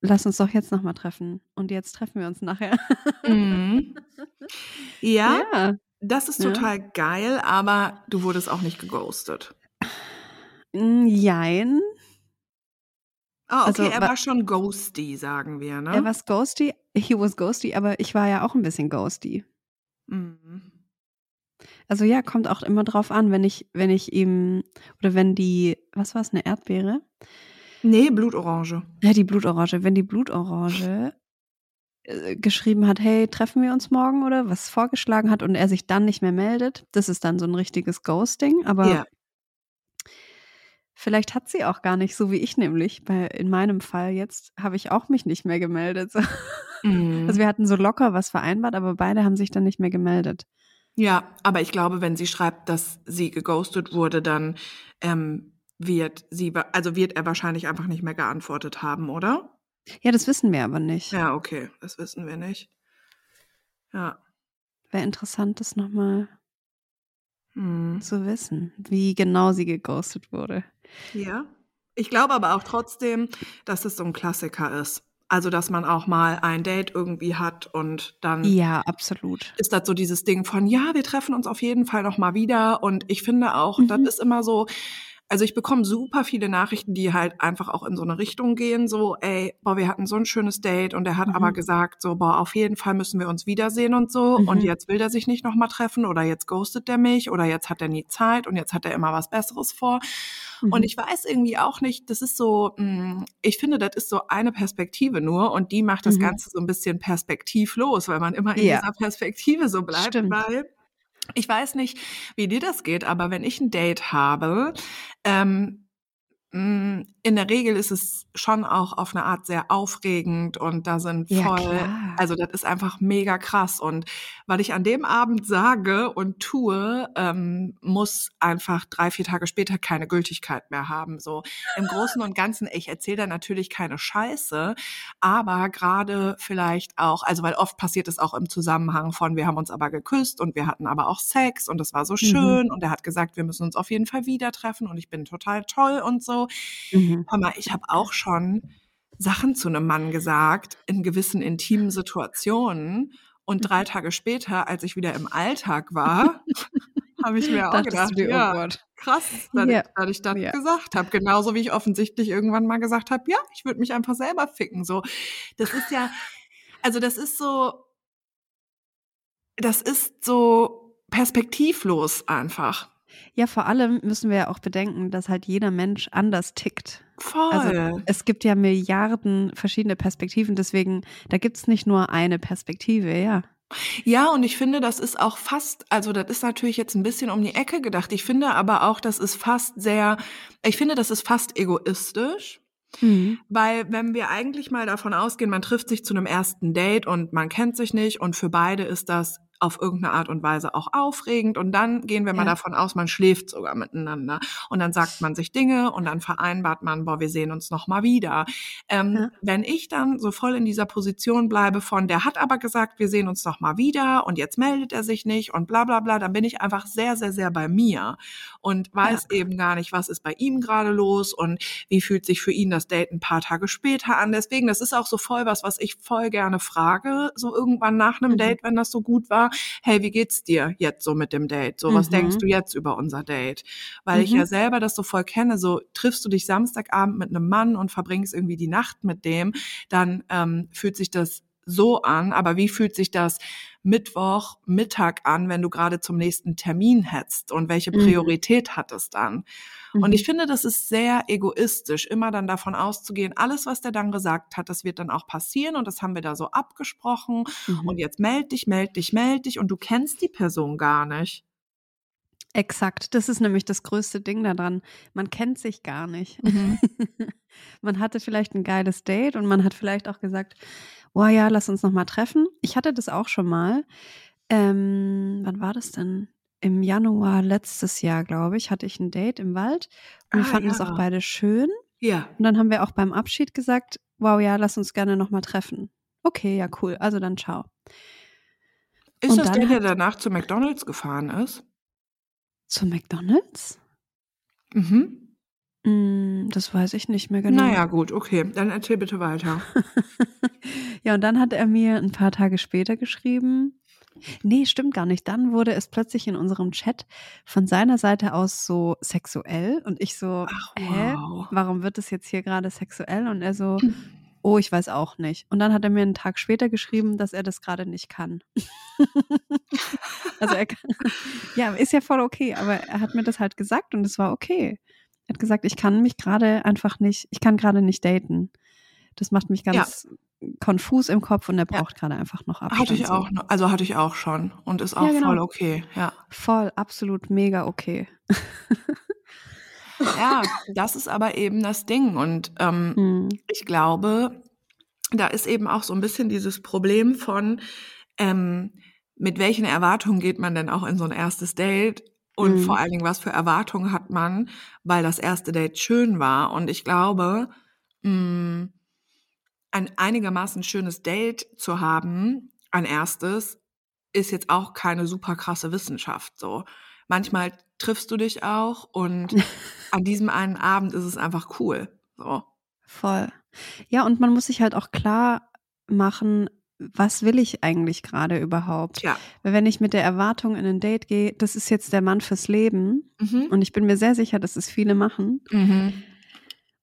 S3: Lass uns doch jetzt nochmal treffen. Und jetzt treffen wir uns nachher.
S2: Mhm. *laughs* Ja,
S3: ja.
S2: das ist
S3: Ja.
S2: total geil, aber du wurdest auch nicht geghostet.
S3: Mm, Jein.
S2: Oh, okay,
S3: Also,
S2: er
S3: wa-
S2: war schon ghosty, sagen wir, ne?
S3: Er war ghosty. He was ghosty, aber ich war ja auch ein bisschen ghosty.
S2: Mhm.
S3: Also ja, kommt auch immer drauf an, wenn ich, wenn ich ihm, oder wenn die, was war es, eine Erdbeere?
S2: Nee, Blutorange.
S3: Ja, die Blutorange. Wenn die Blutorange äh, geschrieben hat, hey, treffen wir uns morgen oder was vorgeschlagen hat und er sich dann nicht mehr meldet, das ist dann so ein richtiges Ghosting. Aber
S2: Ja.
S3: vielleicht hat sie auch gar nicht, so wie ich nämlich. Bei, in meinem Fall jetzt habe ich auch mich nicht mehr gemeldet. *laughs*
S2: Mhm.
S3: Also wir hatten so locker was vereinbart, aber beide haben sich dann nicht mehr gemeldet.
S2: Ja, aber ich glaube, wenn sie schreibt, dass sie geghostet wurde, dann ähm, wird sie, also wird er wahrscheinlich einfach nicht mehr geantwortet haben, oder?
S3: Ja, das wissen wir aber nicht.
S2: Ja, okay, das wissen wir nicht. Ja.
S3: Wäre interessant, das nochmal
S2: Hm.
S3: zu wissen, wie genau sie geghostet wurde.
S2: Ja. Ich glaube aber auch trotzdem, dass es so ein Klassiker ist. Also, dass man auch mal ein Date irgendwie hat und dann
S3: Ja, absolut.
S2: ist das so dieses Ding von, ja, wir treffen uns auf jeden Fall noch mal wieder. Und ich finde auch, das
S3: Mhm.
S2: ist immer so, also ich bekomme super viele Nachrichten, die halt einfach auch in so eine Richtung gehen, so, ey, boah, wir hatten so ein schönes Date und er hat
S3: Mhm.
S2: aber gesagt, so, boah, auf jeden Fall müssen wir uns wiedersehen und so.
S3: Mhm.
S2: Und jetzt will er sich nicht noch mal treffen oder jetzt ghostet er mich oder jetzt hat er nie Zeit und jetzt hat er immer was Besseres vor. Und
S3: Mhm.
S2: ich weiß irgendwie auch nicht, das ist so, mh, ich finde, das ist so eine Perspektive nur und die macht das
S3: Mhm.
S2: Ganze so ein bisschen perspektivlos, weil man immer in
S3: Ja.
S2: dieser Perspektive so bleibt,
S3: Stimmt.
S2: weil ich weiß nicht, wie dir das geht, aber wenn ich ein Date habe, ähm, in der Regel ist es schon auch auf eine Art sehr aufregend und da sind
S3: Ja,
S2: voll,
S3: klar.
S2: also das ist einfach mega krass und weil ich an dem Abend sage und tue, ähm, muss einfach drei, vier Tage später keine Gültigkeit mehr haben. So im Großen und Ganzen, ich erzähle da natürlich keine Scheiße, aber gerade vielleicht auch, also weil oft passiert es auch im Zusammenhang von, wir haben uns aber geküsst und wir hatten aber auch Sex und das war so
S3: Mhm.
S2: schön und er hat gesagt, wir müssen uns auf jeden Fall wieder treffen und ich bin total toll und so.
S3: Mhm.
S2: Hör mal, ich habe auch schon Sachen zu einem Mann gesagt in gewissen intimen Situationen und
S3: Mhm.
S2: drei Tage später, als ich wieder im Alltag *laughs* war, habe ich mir auch gedacht,
S3: dir,
S2: ja,
S3: oh
S2: krass, dass,
S3: Ja.
S2: ich, dass ich das
S3: Ja.
S2: gesagt habe. Genauso wie ich offensichtlich irgendwann mal gesagt habe, ja, ich würde mich einfach selber ficken. So, das ist ja, also das ist so, das ist so perspektivlos einfach.
S3: Ja, vor allem müssen wir ja auch bedenken, dass halt jeder Mensch anders tickt.
S2: Voll.
S3: Also es gibt ja Milliarden verschiedene Perspektiven, deswegen, da gibt's nicht nur eine Perspektive, ja.
S2: Ja, und ich finde, das ist auch fast, also das ist natürlich jetzt ein bisschen um die Ecke gedacht. Ich finde aber auch, das ist fast sehr, ich finde, das ist fast egoistisch.
S3: Mhm.
S2: Weil wenn wir eigentlich mal davon ausgehen, man trifft sich zu einem ersten Date und man kennt sich nicht und für beide ist das auf irgendeine Art und Weise auch aufregend und dann gehen wir mal
S3: Ja.
S2: davon aus, man schläft sogar miteinander und dann sagt man sich Dinge und dann vereinbart man, boah, wir sehen uns noch mal wieder. Ähm,
S3: Ja.
S2: Wenn ich dann so voll in dieser Position bleibe von, der hat aber gesagt, wir sehen uns noch mal wieder und jetzt meldet er sich nicht und bla bla bla, dann bin ich einfach sehr, sehr, sehr bei mir und weiß eben gar nicht, was ist bei ihm gerade los und wie fühlt sich für ihn das Date ein paar Tage später an. Deswegen, das ist auch so voll was, was ich voll gerne frage, so irgendwann nach einem
S3: Mhm.
S2: Date, wenn das so gut war. Hey, wie geht's dir jetzt so mit dem Date? So, was
S3: Mhm.
S2: denkst du jetzt über unser Date? Weil ich
S3: Mhm.
S2: ja selber das so voll kenne, so triffst du dich Samstagabend mit einem Mann und verbringst irgendwie die Nacht mit dem, dann ähm, fühlt sich das so an, aber wie fühlt sich das Mittwoch Mittag an, wenn du gerade zum nächsten Termin hetzt und welche
S3: Mhm.
S2: Priorität hat es dann? Und
S3: Mhm.
S2: ich finde, das ist sehr egoistisch, immer dann davon auszugehen, alles, was der dann gesagt hat, das wird dann auch passieren und das haben wir da so abgesprochen
S3: Mhm.
S2: und jetzt meld dich, meld dich, meld dich und du kennst die Person gar nicht.
S3: Exakt, das ist nämlich das größte Ding daran. Man kennt sich gar nicht.
S2: Mhm. *laughs*
S3: man hatte vielleicht ein geiles Date und man hat vielleicht auch gesagt, oh ja, lass uns noch mal treffen. Ich hatte das auch schon mal. Ähm, wann war das denn? Im Januar letztes Jahr, glaube ich, hatte ich ein Date im Wald und wir
S2: Ah,
S3: fanden das
S2: ja.
S3: auch beide schön.
S2: Ja.
S3: Und dann haben wir auch beim Abschied gesagt, wow, ja, lass uns gerne noch mal treffen. Okay, ja, cool. Also dann ciao.
S2: Ist
S3: Und
S2: das der, der danach zu McDonalds gefahren ist?
S3: Zu McDonald's?
S2: Mhm.
S3: Mm, das weiß ich nicht mehr genau.
S2: Naja, gut, okay. Dann erzähl bitte weiter. *laughs*
S3: Ja, und dann hat er mir ein paar Tage später geschrieben. Nee, stimmt gar nicht. Dann wurde es plötzlich in unserem Chat von seiner Seite aus so sexuell und ich so,
S2: Ach,
S3: hä?
S2: wow.
S3: Warum wird es jetzt hier gerade sexuell? Und er so, oh, ich weiß auch nicht. Und dann hat er mir einen Tag später geschrieben, dass er das gerade nicht kann. *laughs* also er kann, *laughs* ja, ist ja voll okay, aber er hat mir das halt gesagt und es war okay. Er hat gesagt, ich kann mich gerade einfach nicht, ich kann gerade nicht daten. Das macht mich ganz konfus im Kopf und er
S2: Ja.
S3: braucht gerade einfach noch Abstand.
S2: Hatte ich auch, noch- also hatte ich auch schon und ist auch
S3: Ja, genau.
S2: voll okay, ja.
S3: Voll, absolut mega okay. *laughs*
S2: Ja, das ist aber eben das Ding und ähm,
S3: Hm.
S2: ich glaube, da ist eben auch so ein bisschen dieses Problem von, ähm, mit welchen Erwartungen geht man denn auch in so ein erstes Date und
S3: Mhm.
S2: vor allen Dingen, was für Erwartungen hat man, weil das erste Date schön war. Und ich glaube, mh, ein einigermaßen schönes Date zu haben, ein erstes, ist jetzt auch keine super krasse Wissenschaft. So manchmal triffst du dich auch und *laughs* an diesem einen Abend ist es einfach cool. So.
S3: Voll. Ja, und man muss sich halt auch klar machen, was will ich eigentlich gerade überhaupt?
S2: Tja.
S3: Weil wenn ich mit der Erwartung in ein Date gehe, das ist jetzt der Mann fürs Leben
S2: Mhm.
S3: und ich bin mir sehr sicher, dass es viele machen.
S2: Mhm.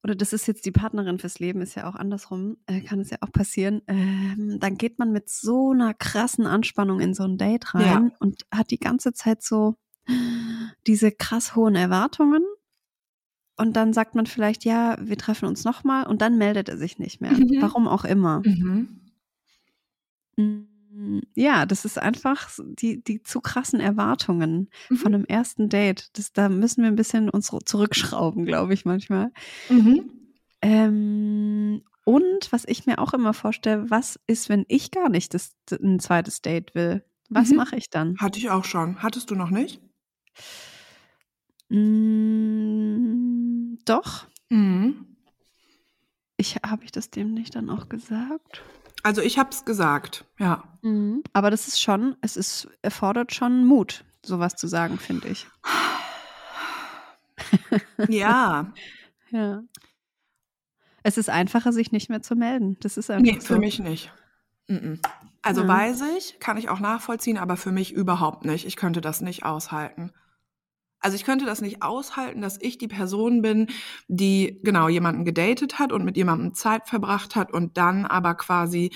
S3: Oder das ist jetzt die Partnerin fürs Leben, ist ja auch andersrum, äh, kann es ja auch passieren. Ähm, dann geht man mit so einer krassen Anspannung in so ein Date rein und hat die ganze Zeit so diese krass hohen Erwartungen. Und dann sagt man vielleicht, ja, wir treffen uns nochmal und dann meldet er sich nicht mehr.
S2: Mhm.
S3: Warum auch immer.
S2: Mhm.
S3: Mm, Ja, das ist einfach die, die zu krassen Erwartungen von einem ersten Date. Das, da müssen wir ein bisschen uns zurückschrauben, glaube ich manchmal.
S2: Mhm.
S3: Ähm, und was ich mir auch immer vorstelle, was ist, wenn ich gar nicht das, ein zweites Date will? Was
S2: Mhm.
S3: mache ich dann?
S2: Hatte ich auch schon. Hattest du noch nicht?
S3: Mm, doch.
S2: Mhm.
S3: Ich, Habe ich das dem nicht dann auch gesagt?
S2: Also ich habe es gesagt, ja.
S3: Mhm. Aber das ist schon, es ist, erfordert schon Mut, sowas zu sagen, finde ich.
S2: Ja, *laughs*
S3: Ja. Es ist einfacher, sich nicht mehr zu melden. Das ist einfach
S2: nee,
S3: so.
S2: für mich nicht. Mhm. Also
S3: Ja.
S2: weiß ich, kann ich auch nachvollziehen, aber für mich überhaupt nicht. Ich könnte das nicht aushalten. Also ich könnte das nicht aushalten, dass ich die Person bin, die genau jemanden gedatet hat und mit jemandem Zeit verbracht hat und dann aber quasi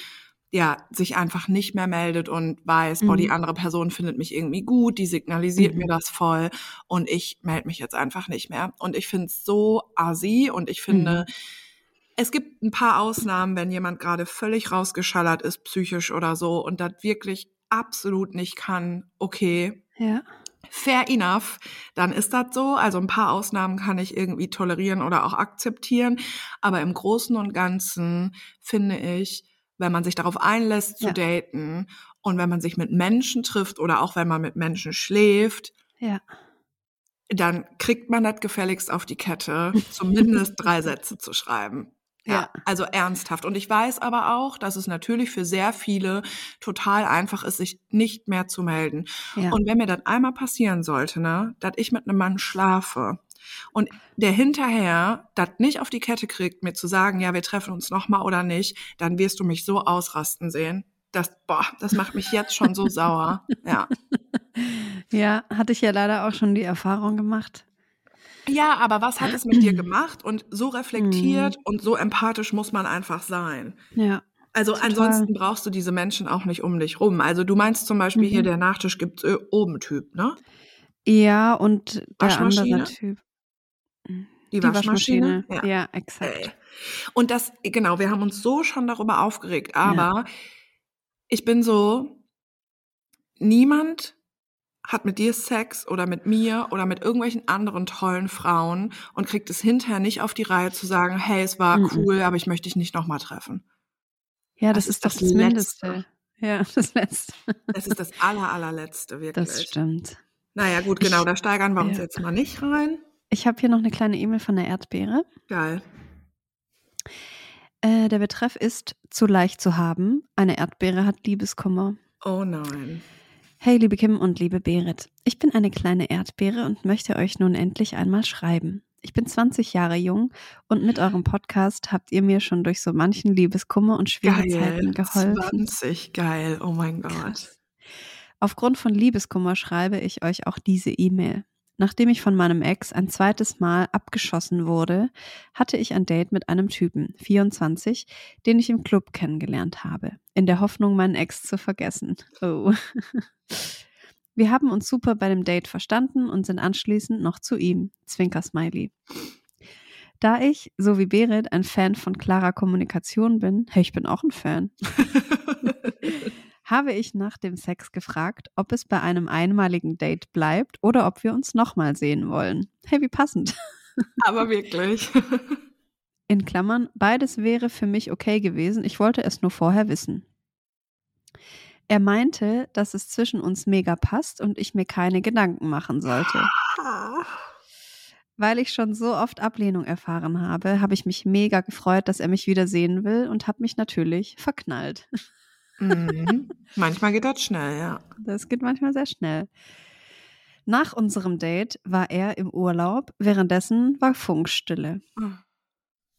S2: ja, sich einfach nicht mehr meldet und weiß, boah, die
S3: Mhm.
S2: andere Person findet mich irgendwie gut, die signalisiert
S3: Mhm.
S2: mir das voll und ich melde mich jetzt einfach nicht mehr. Und ich finde es so assi und ich finde,
S3: Mhm.
S2: es gibt ein paar Ausnahmen, wenn jemand gerade völlig rausgeschallert ist, psychisch oder so, und das wirklich absolut nicht kann, okay,
S3: Ja.
S2: Fair enough, dann ist das so. Also ein paar Ausnahmen kann ich irgendwie tolerieren oder auch akzeptieren. Aber im Großen und Ganzen finde ich, wenn man sich darauf einlässt zu
S3: Ja.
S2: daten und wenn man sich mit Menschen trifft oder auch wenn man mit Menschen schläft,
S3: Ja.
S2: dann kriegt man das gefälligst auf die Kette, zumindest drei *laughs* Sätze zu schreiben. Ja, also ernsthaft. Und ich weiß aber auch, dass es natürlich für sehr viele total einfach ist, sich nicht mehr zu melden.
S3: Ja.
S2: Und wenn mir das einmal passieren sollte, ne, dass ich mit einem Mann schlafe und der hinterher das nicht auf die Kette kriegt, mir zu sagen, ja, wir treffen uns nochmal oder nicht, dann wirst du mich so ausrasten sehen. Das, boah, das macht mich jetzt schon so sauer. Ja. *laughs*
S3: ja, hatte ich ja leider auch schon die Erfahrung gemacht.
S2: Ja, aber was hat es mit dir gemacht? Und so reflektiert und so empathisch muss man einfach sein.
S3: Ja.
S2: Also
S3: Total.
S2: ansonsten brauchst du diese Menschen auch nicht um dich rum. Also du meinst zum Beispiel hier
S3: Mhm.
S2: der Nachtisch gibt's äh, oben Typ, ne?
S3: Ja, und der
S2: Waschmaschine?
S3: andere Typ.
S2: Die, Waschmaschine.
S3: Ja,
S2: Ja.
S3: exakt.
S2: Ey. Und das, genau, wir haben uns so schon darüber aufgeregt, aber ich bin so, niemand hat mit dir Sex oder mit mir oder mit irgendwelchen anderen tollen Frauen und kriegt es hinterher nicht auf die Reihe zu sagen, hey, es war
S3: Mhm.
S2: cool, aber ich möchte dich nicht nochmal treffen.
S3: Ja, das,
S2: Das
S3: ist
S2: ist
S3: doch
S2: das
S3: das Mindeste.
S2: Letzte.
S3: Ja, *laughs* das Letzte.
S2: Das ist das aller, allerletzte, wirklich.
S3: Das stimmt.
S2: Naja, gut, genau, da steigern wir uns
S3: ja.
S2: jetzt mal nicht rein.
S3: Ich habe hier noch eine kleine E-Mail von der Erdbeere.
S2: Geil.
S3: Äh, der Betreff ist zu leicht zu haben. Eine Erdbeere hat Liebeskummer.
S2: Oh nein.
S3: Hey, liebe Kim und liebe Berit. Ich bin eine kleine Erdbeere und möchte euch nun endlich einmal schreiben. Ich bin 20 Jahre jung und mit eurem Podcast habt ihr mir schon durch so manchen Liebeskummer und
S2: Geil.
S3: geholfen.
S2: 20, geil. Oh mein Gott.
S3: Krass. Aufgrund von Liebeskummer schreibe ich euch auch diese E-Mail. Nachdem ich von meinem Ex ein zweites Mal abgeschossen wurde, hatte ich ein Date mit einem Typen, 24, den ich im Club kennengelernt habe, in der Hoffnung, meinen Ex zu vergessen. Oh. *laughs* Wir haben uns super bei dem Date verstanden und sind anschließend noch zu ihm. Zwinker Smiley. Da ich, so wie Berit, ein Fan von klarer Kommunikation bin, hey, ich bin auch ein Fan, *laughs* habe ich nach dem Sex gefragt, ob es bei einem einmaligen Date bleibt oder ob wir uns nochmal sehen wollen. Hey, wie passend.
S2: Aber wirklich.
S3: In Klammern, beides wäre für mich okay gewesen, ich wollte es nur vorher wissen. Er meinte, dass es zwischen uns mega passt und ich mir keine Gedanken machen sollte. Weil ich schon so oft Ablehnung erfahren habe, habe ich mich mega gefreut, dass er mich wieder sehen will und habe mich natürlich verknallt.
S2: Mhm. Manchmal geht das schnell, ja.
S3: Das geht manchmal sehr schnell. Nach unserem Date war er im Urlaub, währenddessen war Funkstille.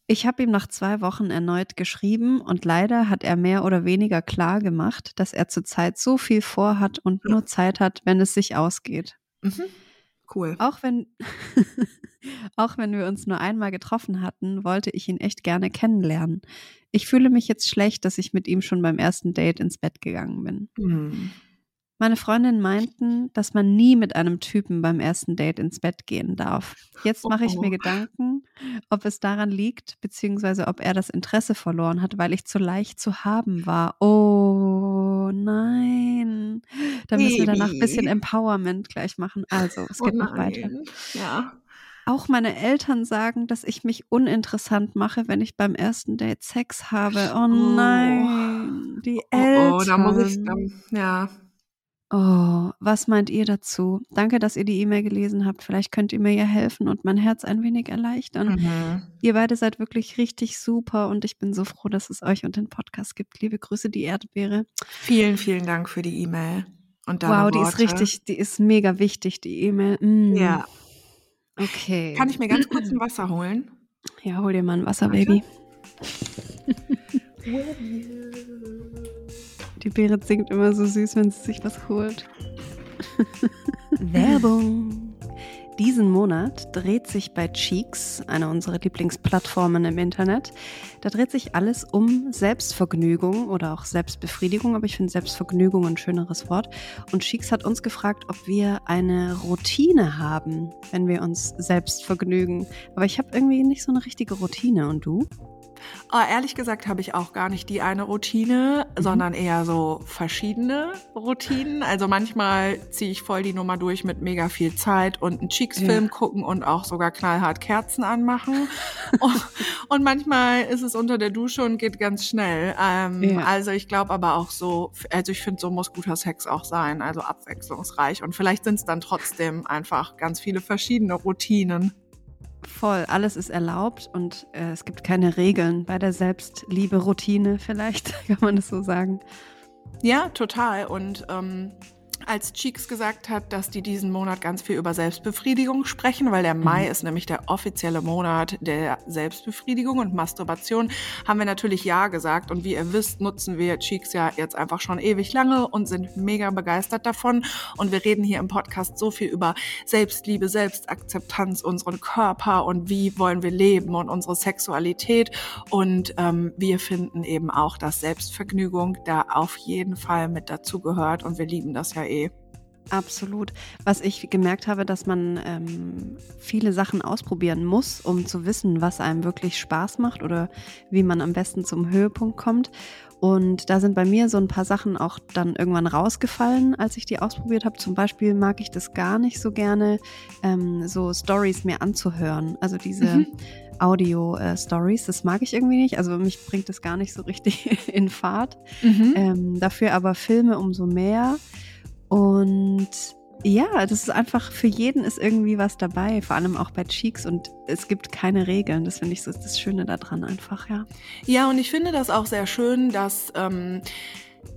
S3: Ich habe ihm nach zwei Wochen erneut geschrieben und leider hat er mehr oder weniger klar gemacht, dass er zurzeit so viel vorhat und nur Zeit hat, wenn es sich ausgeht.
S2: Mhm. Cool.
S3: Auch wenn, *laughs* auch wenn wir uns nur einmal getroffen hatten, wollte ich ihn echt gerne kennenlernen. Ich fühle mich jetzt schlecht, dass ich mit ihm schon beim ersten Date ins Bett gegangen bin.
S2: Mhm.
S3: Meine Freundinnen meinten, dass man nie mit einem Typen beim ersten Date ins Bett gehen darf. Jetzt mache ich mir
S2: Oh.
S3: Gedanken, ob es daran liegt, beziehungsweise ob er das Interesse verloren hat, weil ich zu leicht zu haben war. Oh nein. Da müssen wir danach ein bisschen. Empowerment gleich machen. Also, es
S2: Oh
S3: geht noch weiter.
S2: Ja.
S3: Auch meine Eltern sagen, dass ich mich uninteressant mache, wenn ich beim ersten Date Sex habe. Oh
S2: Oh.
S3: nein. Die
S2: Oh,
S3: Eltern.
S2: oh, da muss ich, dann, ja.
S3: Oh, was meint ihr dazu? Danke, dass ihr die E-Mail gelesen habt. Vielleicht könnt ihr mir ja helfen und mein Herz ein wenig erleichtern.
S2: Mhm.
S3: Ihr beide seid wirklich richtig super und ich bin so froh, dass es euch und den Podcast gibt. Liebe Grüße, die Erdbeere.
S2: Vielen, vielen Dank für die E-Mail. Und
S3: wow, die ist
S2: Worte.
S3: richtig, die ist mega wichtig, die E-Mail. Mm.
S2: Ja.
S3: Okay.
S2: Kann ich mir ganz kurz ein Wasser holen?
S3: ja, hol dir mal ein Wasser. Baby. *laughs* Die Berit singt immer so süß, wenn sie sich was holt. Werbung. Diesen Monat dreht sich bei Cheeks, einer unserer Lieblingsplattformen im Internet, da dreht sich alles um Selbstvergnügung oder auch Selbstbefriedigung, aber ich finde Selbstvergnügung ein schöneres Wort. Und Cheeks hat uns gefragt, ob wir eine Routine haben, wenn wir uns selbst vergnügen. Aber ich habe irgendwie nicht so eine richtige Routine. Und du?
S2: Oh, ehrlich gesagt habe ich auch gar nicht die eine Routine, mhm. sondern eher so verschiedene Routinen. Also manchmal ziehe ich voll die Nummer durch mit mega viel Zeit und einen Cheeks-Film ja. gucken und auch sogar knallhart Kerzen anmachen. *laughs* und, und, manchmal ist es unter der Dusche und geht ganz schnell. Ähm, ja. Also ich glaube aber auch so, also ich finde, so muss guter Sex auch sein, also abwechslungsreich. Und vielleicht sind es dann trotzdem einfach ganz viele verschiedene Routinen.
S3: Voll, alles ist erlaubt und äh, es gibt keine Regeln bei der Selbstliebe-Routine, vielleicht *laughs* kann man das so sagen.
S2: Ja, total. Und ähm, als Cheeks gesagt hat, dass die diesen Monat ganz viel über Selbstbefriedigung sprechen, weil der mhm. Mai ist nämlich der offizielle Monat der Selbstbefriedigung und Masturbation, haben wir natürlich Ja gesagt. Und wie ihr wisst, nutzen wir Cheeks ja jetzt einfach schon ewig lange und sind mega begeistert davon. Und wir reden hier im Podcast so viel über Selbstliebe, Selbstakzeptanz, unseren Körper und wie wollen wir leben und unsere Sexualität. Und ähm, wir finden eben auch, dass Selbstvergnügung da auf jeden Fall mit dazu gehört. Und wir lieben das ja eh eh.
S3: Absolut. Was ich gemerkt habe, dass man ähm, viele Sachen ausprobieren muss, um zu wissen, was einem wirklich Spaß macht oder wie man am besten zum Höhepunkt kommt. Und da sind bei mir so ein paar Sachen auch dann irgendwann rausgefallen, als ich die ausprobiert habe. Zum Beispiel mag ich das gar nicht so gerne, ähm, so Stories mir anzuhören. Also diese mhm. Audio-Stories, äh, das mag ich irgendwie nicht. Also mich bringt das gar nicht so richtig *laughs* in Fahrt. Mhm. Ähm, dafür aber Filme umso mehr. Und ja, das ist einfach für jeden ist irgendwie was dabei, vor allem auch bei Cheeks und es gibt keine Regeln. Das finde ich so das Schöne daran einfach, ja.
S2: Ja, und ich finde das auch sehr schön, dass ähm,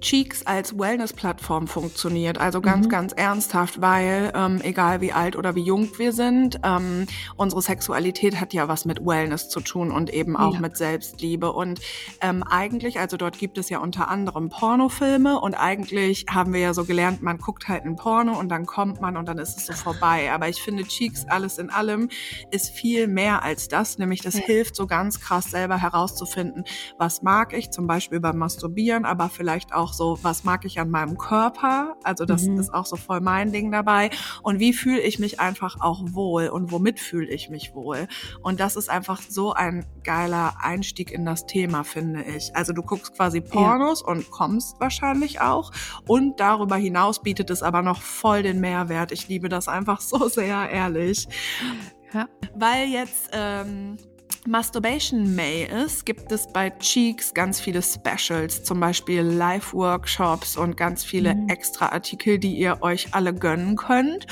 S2: Cheeks als Wellness-Plattform funktioniert. Also ganz, mhm. ganz ernsthaft, weil ähm, egal wie alt oder wie jung wir sind, ähm, unsere Sexualität hat ja was mit Wellness zu tun und eben auch ja. mit Selbstliebe. Und ähm, eigentlich, also dort gibt es ja unter anderem Pornofilme und eigentlich haben wir ja so gelernt, man guckt halt ein Porno und dann kommt man und dann ist es so vorbei. Aber ich finde, Cheeks alles in allem ist viel mehr als das, nämlich das ja. hilft so ganz krass selber herauszufinden, was mag ich, zum Beispiel beim Masturbieren, aber vielleicht auch auch so, was mag ich an meinem Körper? Also das mhm. ist auch so voll mein Ding dabei. Und wie fühle ich mich einfach auch wohl und womit fühle ich mich wohl? Und das ist einfach so ein geiler Einstieg in das Thema, finde ich. Also du guckst quasi Pornos ja. und kommst wahrscheinlich auch. Und darüber hinaus bietet es aber noch voll den Mehrwert. Ich liebe das einfach so *laughs* sehr, ehrlich. Ja. Weil jetzt ähm, Masturbation May ist, gibt es bei Cheeks ganz viele Specials, zum Beispiel Live-Workshops und ganz viele mhm. extra Artikel, die ihr euch alle gönnen könnt.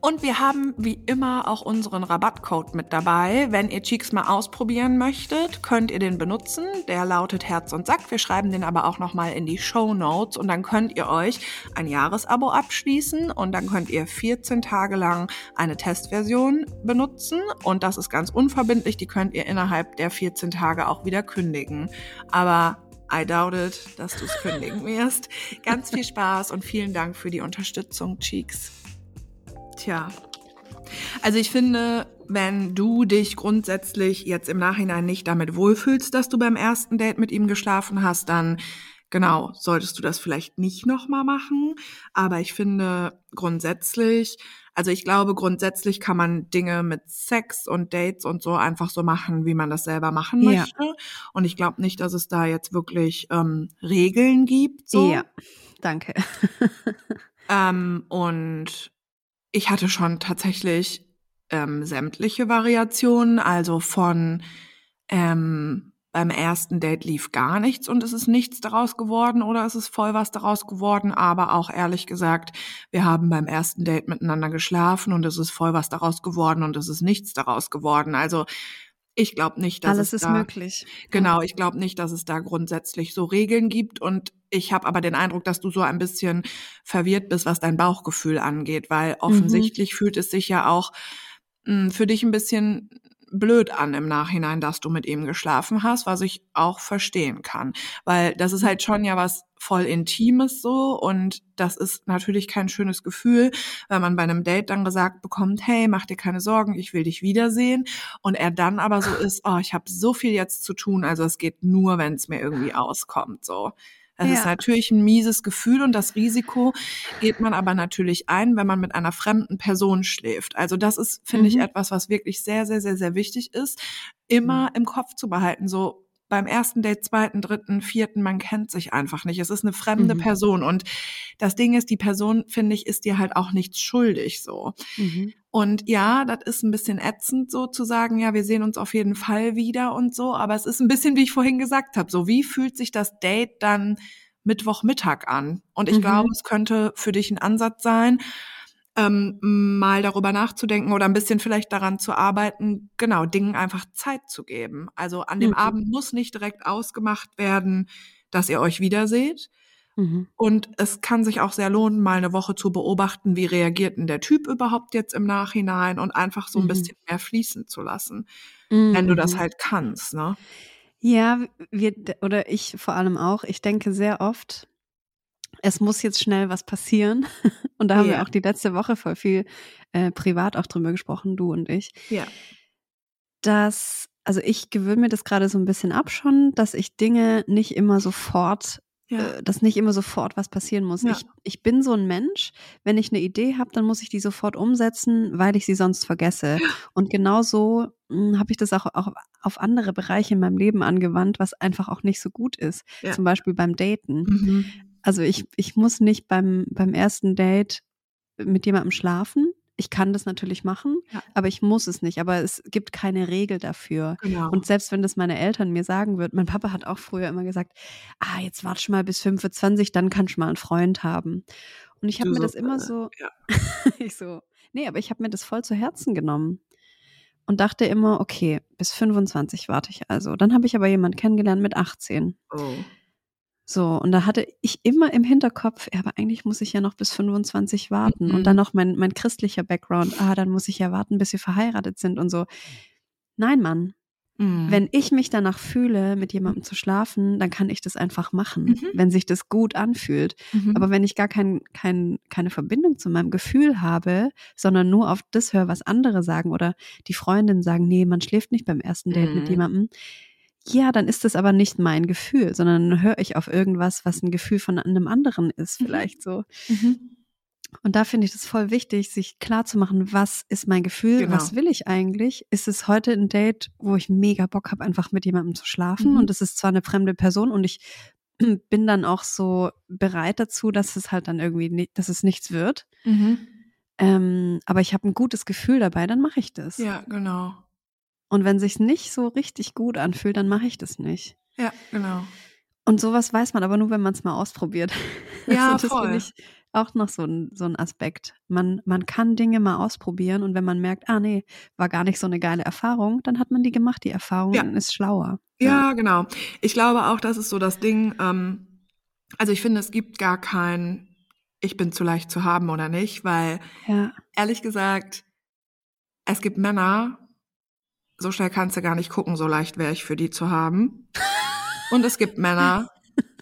S2: Und wir haben wie immer auch unseren Rabattcode mit dabei. Wenn ihr Cheeks mal ausprobieren möchtet, könnt ihr den benutzen. Der lautet Herz und Sack. Wir schreiben den aber auch nochmal in die Show Notes und dann könnt ihr euch ein Jahresabo abschließen und dann könnt ihr 14 Tage lang eine Testversion benutzen und das ist ganz unverbindlich. Die könnt ihr innerhalb der 14 Tage auch wieder kündigen. Aber I doubt it, dass du es kündigen wirst. Ganz viel Spaß und vielen Dank für die Unterstützung, Cheeks. Tja. Also ich finde, wenn du dich grundsätzlich jetzt im Nachhinein nicht damit wohlfühlst, dass du beim ersten Date mit ihm geschlafen hast, dann genau, solltest du das vielleicht nicht nochmal machen. Aber ich finde grundsätzlich, also ich glaube, grundsätzlich kann man Dinge mit Sex und Dates und so einfach so machen, wie man das selber machen ja. möchte. Und ich glaube nicht, dass es da jetzt wirklich ähm, Regeln gibt. So.
S3: Ja, danke. *laughs*
S2: ähm, und ich hatte schon tatsächlich ähm, sämtliche Variationen, also von ähm, beim ersten Date lief gar nichts und es ist nichts daraus geworden oder es ist voll was daraus geworden, aber auch ehrlich gesagt, wir haben beim ersten Date miteinander geschlafen und es ist voll was daraus geworden und es ist nichts daraus geworden. Also ich glaube nicht, dass
S3: Alles
S2: es
S3: ist
S2: da,
S3: möglich.
S2: Genau, ich glaube nicht, dass es da grundsätzlich so Regeln gibt und ich habe aber den Eindruck, dass du so ein bisschen verwirrt bist, was dein Bauchgefühl angeht, weil mhm. offensichtlich mhm. fühlt es sich ja auch mh, hm, für dich ein bisschen blöd an im Nachhinein, dass du mit ihm geschlafen hast, was ich auch verstehen kann. Weil das ist halt schon ja was voll Intimes so und das ist natürlich kein schönes Gefühl, wenn man bei einem Date dann gesagt bekommt, hey, mach dir keine Sorgen, ich will dich wiedersehen und er dann aber so ist, oh, ich habe so viel jetzt zu tun, also es geht nur, wenn es mir irgendwie auskommt so. Das
S3: Ja.
S2: ist natürlich ein mieses Gefühl und das Risiko geht man aber natürlich ein, wenn man mit einer fremden Person schläft. Also das ist, finde ich,
S3: Mhm.
S2: etwas, was wirklich sehr, sehr, sehr, sehr wichtig ist, immer im Kopf zu behalten. So beim ersten Date, zweiten, dritten, vierten, man kennt sich einfach nicht. Es ist eine fremde
S3: Mhm.
S2: Person und das Ding ist, die Person, finde ich, ist dir halt auch nichts schuldig so.
S3: Mhm.
S2: Und ja, das ist ein bisschen ätzend, so zu sagen, ja, wir sehen uns auf jeden Fall wieder und so, aber es ist ein bisschen, wie ich vorhin gesagt habe, so wie fühlt sich das Date dann Mittwochmittag an? Und ich
S3: Mhm.
S2: glaube, es könnte für dich ein Ansatz sein, ähm, mal darüber nachzudenken oder ein bisschen vielleicht daran zu arbeiten, genau, Dingen einfach Zeit zu geben. Also an dem
S3: Mhm.
S2: Abend muss nicht direkt ausgemacht werden, dass ihr euch wiederseht.
S3: Mhm.
S2: Und es kann sich auch sehr lohnen, mal eine Woche zu beobachten, wie reagiert denn der Typ überhaupt jetzt im Nachhinein und einfach so ein
S3: Mhm.
S2: bisschen mehr fließen zu lassen, wenn du das
S3: Mhm.
S2: halt kannst, ne?
S3: Ja, wir, oder ich vor allem auch, ich denke sehr oft, es muss jetzt schnell was passieren. *laughs* Und da haben wir
S2: Ja.
S3: auch die letzte Woche voll viel äh, privat auch drüber gesprochen, du und ich.
S2: Ja.
S3: dass, also ich gewöhne mir das gerade so ein bisschen ab schon, dass ich Dinge nicht immer sofort,
S2: Ja.
S3: äh, dass nicht immer sofort was passieren muss.
S2: Ja.
S3: Ich, ich bin so ein Mensch, wenn ich eine Idee habe, dann muss ich die sofort umsetzen, weil ich sie sonst vergesse. Und genauso habe ich das auch, auch auf andere Bereiche in meinem Leben angewandt, was einfach auch nicht so gut ist. Zum Beispiel beim Daten.
S2: Mhm.
S3: Also ich, ich muss nicht beim, beim ersten Date mit jemandem schlafen. Ich kann das natürlich machen,
S2: Ja.
S3: aber ich muss es nicht. Aber es gibt keine Regel dafür.
S2: Genau.
S3: Und selbst wenn das meine Eltern mir sagen würden, mein Papa hat auch früher immer gesagt, ah, jetzt warte mal bis 25, dann kannst du mal einen Freund haben. Und ich habe mir
S2: so,
S3: das immer
S2: äh,
S3: so,
S2: ja. *laughs*
S3: ich so, nee, aber ich habe mir das voll zu Herzen genommen. Und dachte immer, okay, bis 25 warte ich also. Dann habe ich aber jemanden kennengelernt mit 18.
S2: oh.
S3: So, und da hatte ich immer im Hinterkopf, ja, aber eigentlich muss ich ja noch bis 25 warten.
S2: Mhm.
S3: Und dann noch mein, mein christlicher Background, ah, dann muss ich ja warten, bis wir verheiratet sind und so. Nein, Mann.
S2: Mhm.
S3: Wenn ich mich danach fühle, mit jemandem zu schlafen, dann kann ich das einfach machen,
S2: Mhm.
S3: wenn sich das gut anfühlt.
S2: Mhm.
S3: Aber wenn ich gar kein, kein, keine Verbindung zu meinem Gefühl habe, sondern nur auf das höre, was andere sagen oder die Freundinnen sagen, nee, man schläft nicht beim ersten Date mit
S2: Mhm.
S3: jemandem, ja, dann ist das aber nicht mein Gefühl, sondern höre ich auf irgendwas, was ein Gefühl von einem anderen ist,
S2: Mhm.
S3: vielleicht so.
S2: Mhm.
S3: Und da finde ich das voll wichtig, sich klar zu machen, was ist mein Gefühl,
S2: Genau.
S3: was will ich eigentlich? Ist es heute ein Date, wo ich mega Bock habe, einfach mit jemandem zu schlafen?
S2: Mhm.
S3: Und es ist zwar eine fremde Person und ich *clears throat* bin dann auch so bereit dazu, dass es halt dann irgendwie, nicht, dass es nichts wird.
S2: Mhm.
S3: Ähm, aber ich habe ein gutes Gefühl dabei, dann mache ich das.
S2: Ja, genau.
S3: Und wenn sich nicht so richtig gut anfühlt, dann mache ich das nicht.
S2: Ja, genau.
S3: Und sowas weiß man aber nur, wenn man es mal ausprobiert. *laughs*
S2: Ja,
S3: Also das
S2: voll.
S3: ich auch noch so ein, so ein Aspekt. Man, man kann Dinge mal ausprobieren und wenn man merkt, ah nee, war gar nicht so eine geile Erfahrung, dann hat man die gemacht, die Erfahrung,
S2: Ja.
S3: und ist schlauer.
S2: Ja, genau. Ich glaube auch, das ist so das Ding. Ähm, also ich finde, es gibt gar kein, ich bin zu leicht zu haben oder nicht, weil
S3: Ja.
S2: ehrlich gesagt, es gibt Männer, so schnell kannst du gar nicht gucken, so leicht wäre ich für die zu haben. Und es gibt Männer,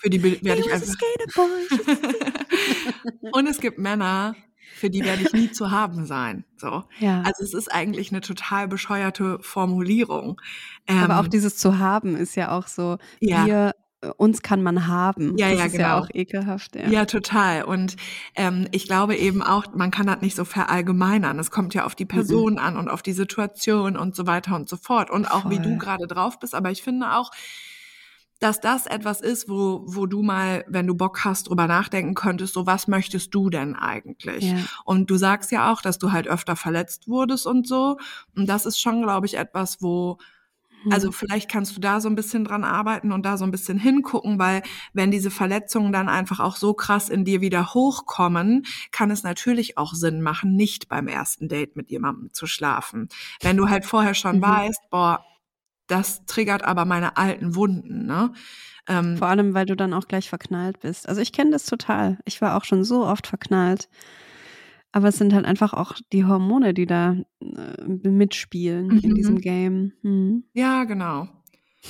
S2: für die werde ich einfach. *laughs* Und es gibt Männer, für die werde ich nie zu haben sein. So.
S3: Ja.
S2: Also es ist eigentlich eine total bescheuerte Formulierung.
S3: aber auch
S2: Ähm,
S3: dieses zu haben ist ja auch so,
S2: Ja.
S3: wir, uns kann man haben.
S2: Ja,
S3: das
S2: ja,
S3: ist ja
S2: genau.
S3: auch ekelhaft. Ja.
S2: Ja, total. Und ähm, ich glaube eben auch, man kann das nicht so verallgemeinern. Es kommt ja auf die Person an und auf die Situation und so weiter und so fort. Und auch wie
S3: Voll.
S2: du gerade drauf bist. Aber ich finde auch, dass das etwas ist, wo, wo du mal, wenn du Bock hast, drüber nachdenken könntest, so was möchtest du denn eigentlich?
S3: Ja.
S2: Und du sagst ja auch, dass du halt öfter verletzt wurdest und so. Und das ist schon, glaube ich, etwas, wo, Also vielleicht kannst du da so ein bisschen dran arbeiten und da so ein bisschen hingucken, weil wenn diese Verletzungen dann einfach auch so krass in dir wieder hochkommen, kann es natürlich auch Sinn machen, nicht beim ersten Date mit jemandem zu schlafen. Wenn du halt vorher schon
S3: Mhm.
S2: weißt, boah, das triggert aber meine alten Wunden, ne? Ähm,
S3: Vor allem, weil du dann auch gleich verknallt bist. Also ich kenne das total. Ich war auch schon so oft verknallt. Aber es sind halt einfach auch die Hormone, die da äh, mitspielen in
S2: Mhm.
S3: diesem Game. Hm.
S2: Ja, genau.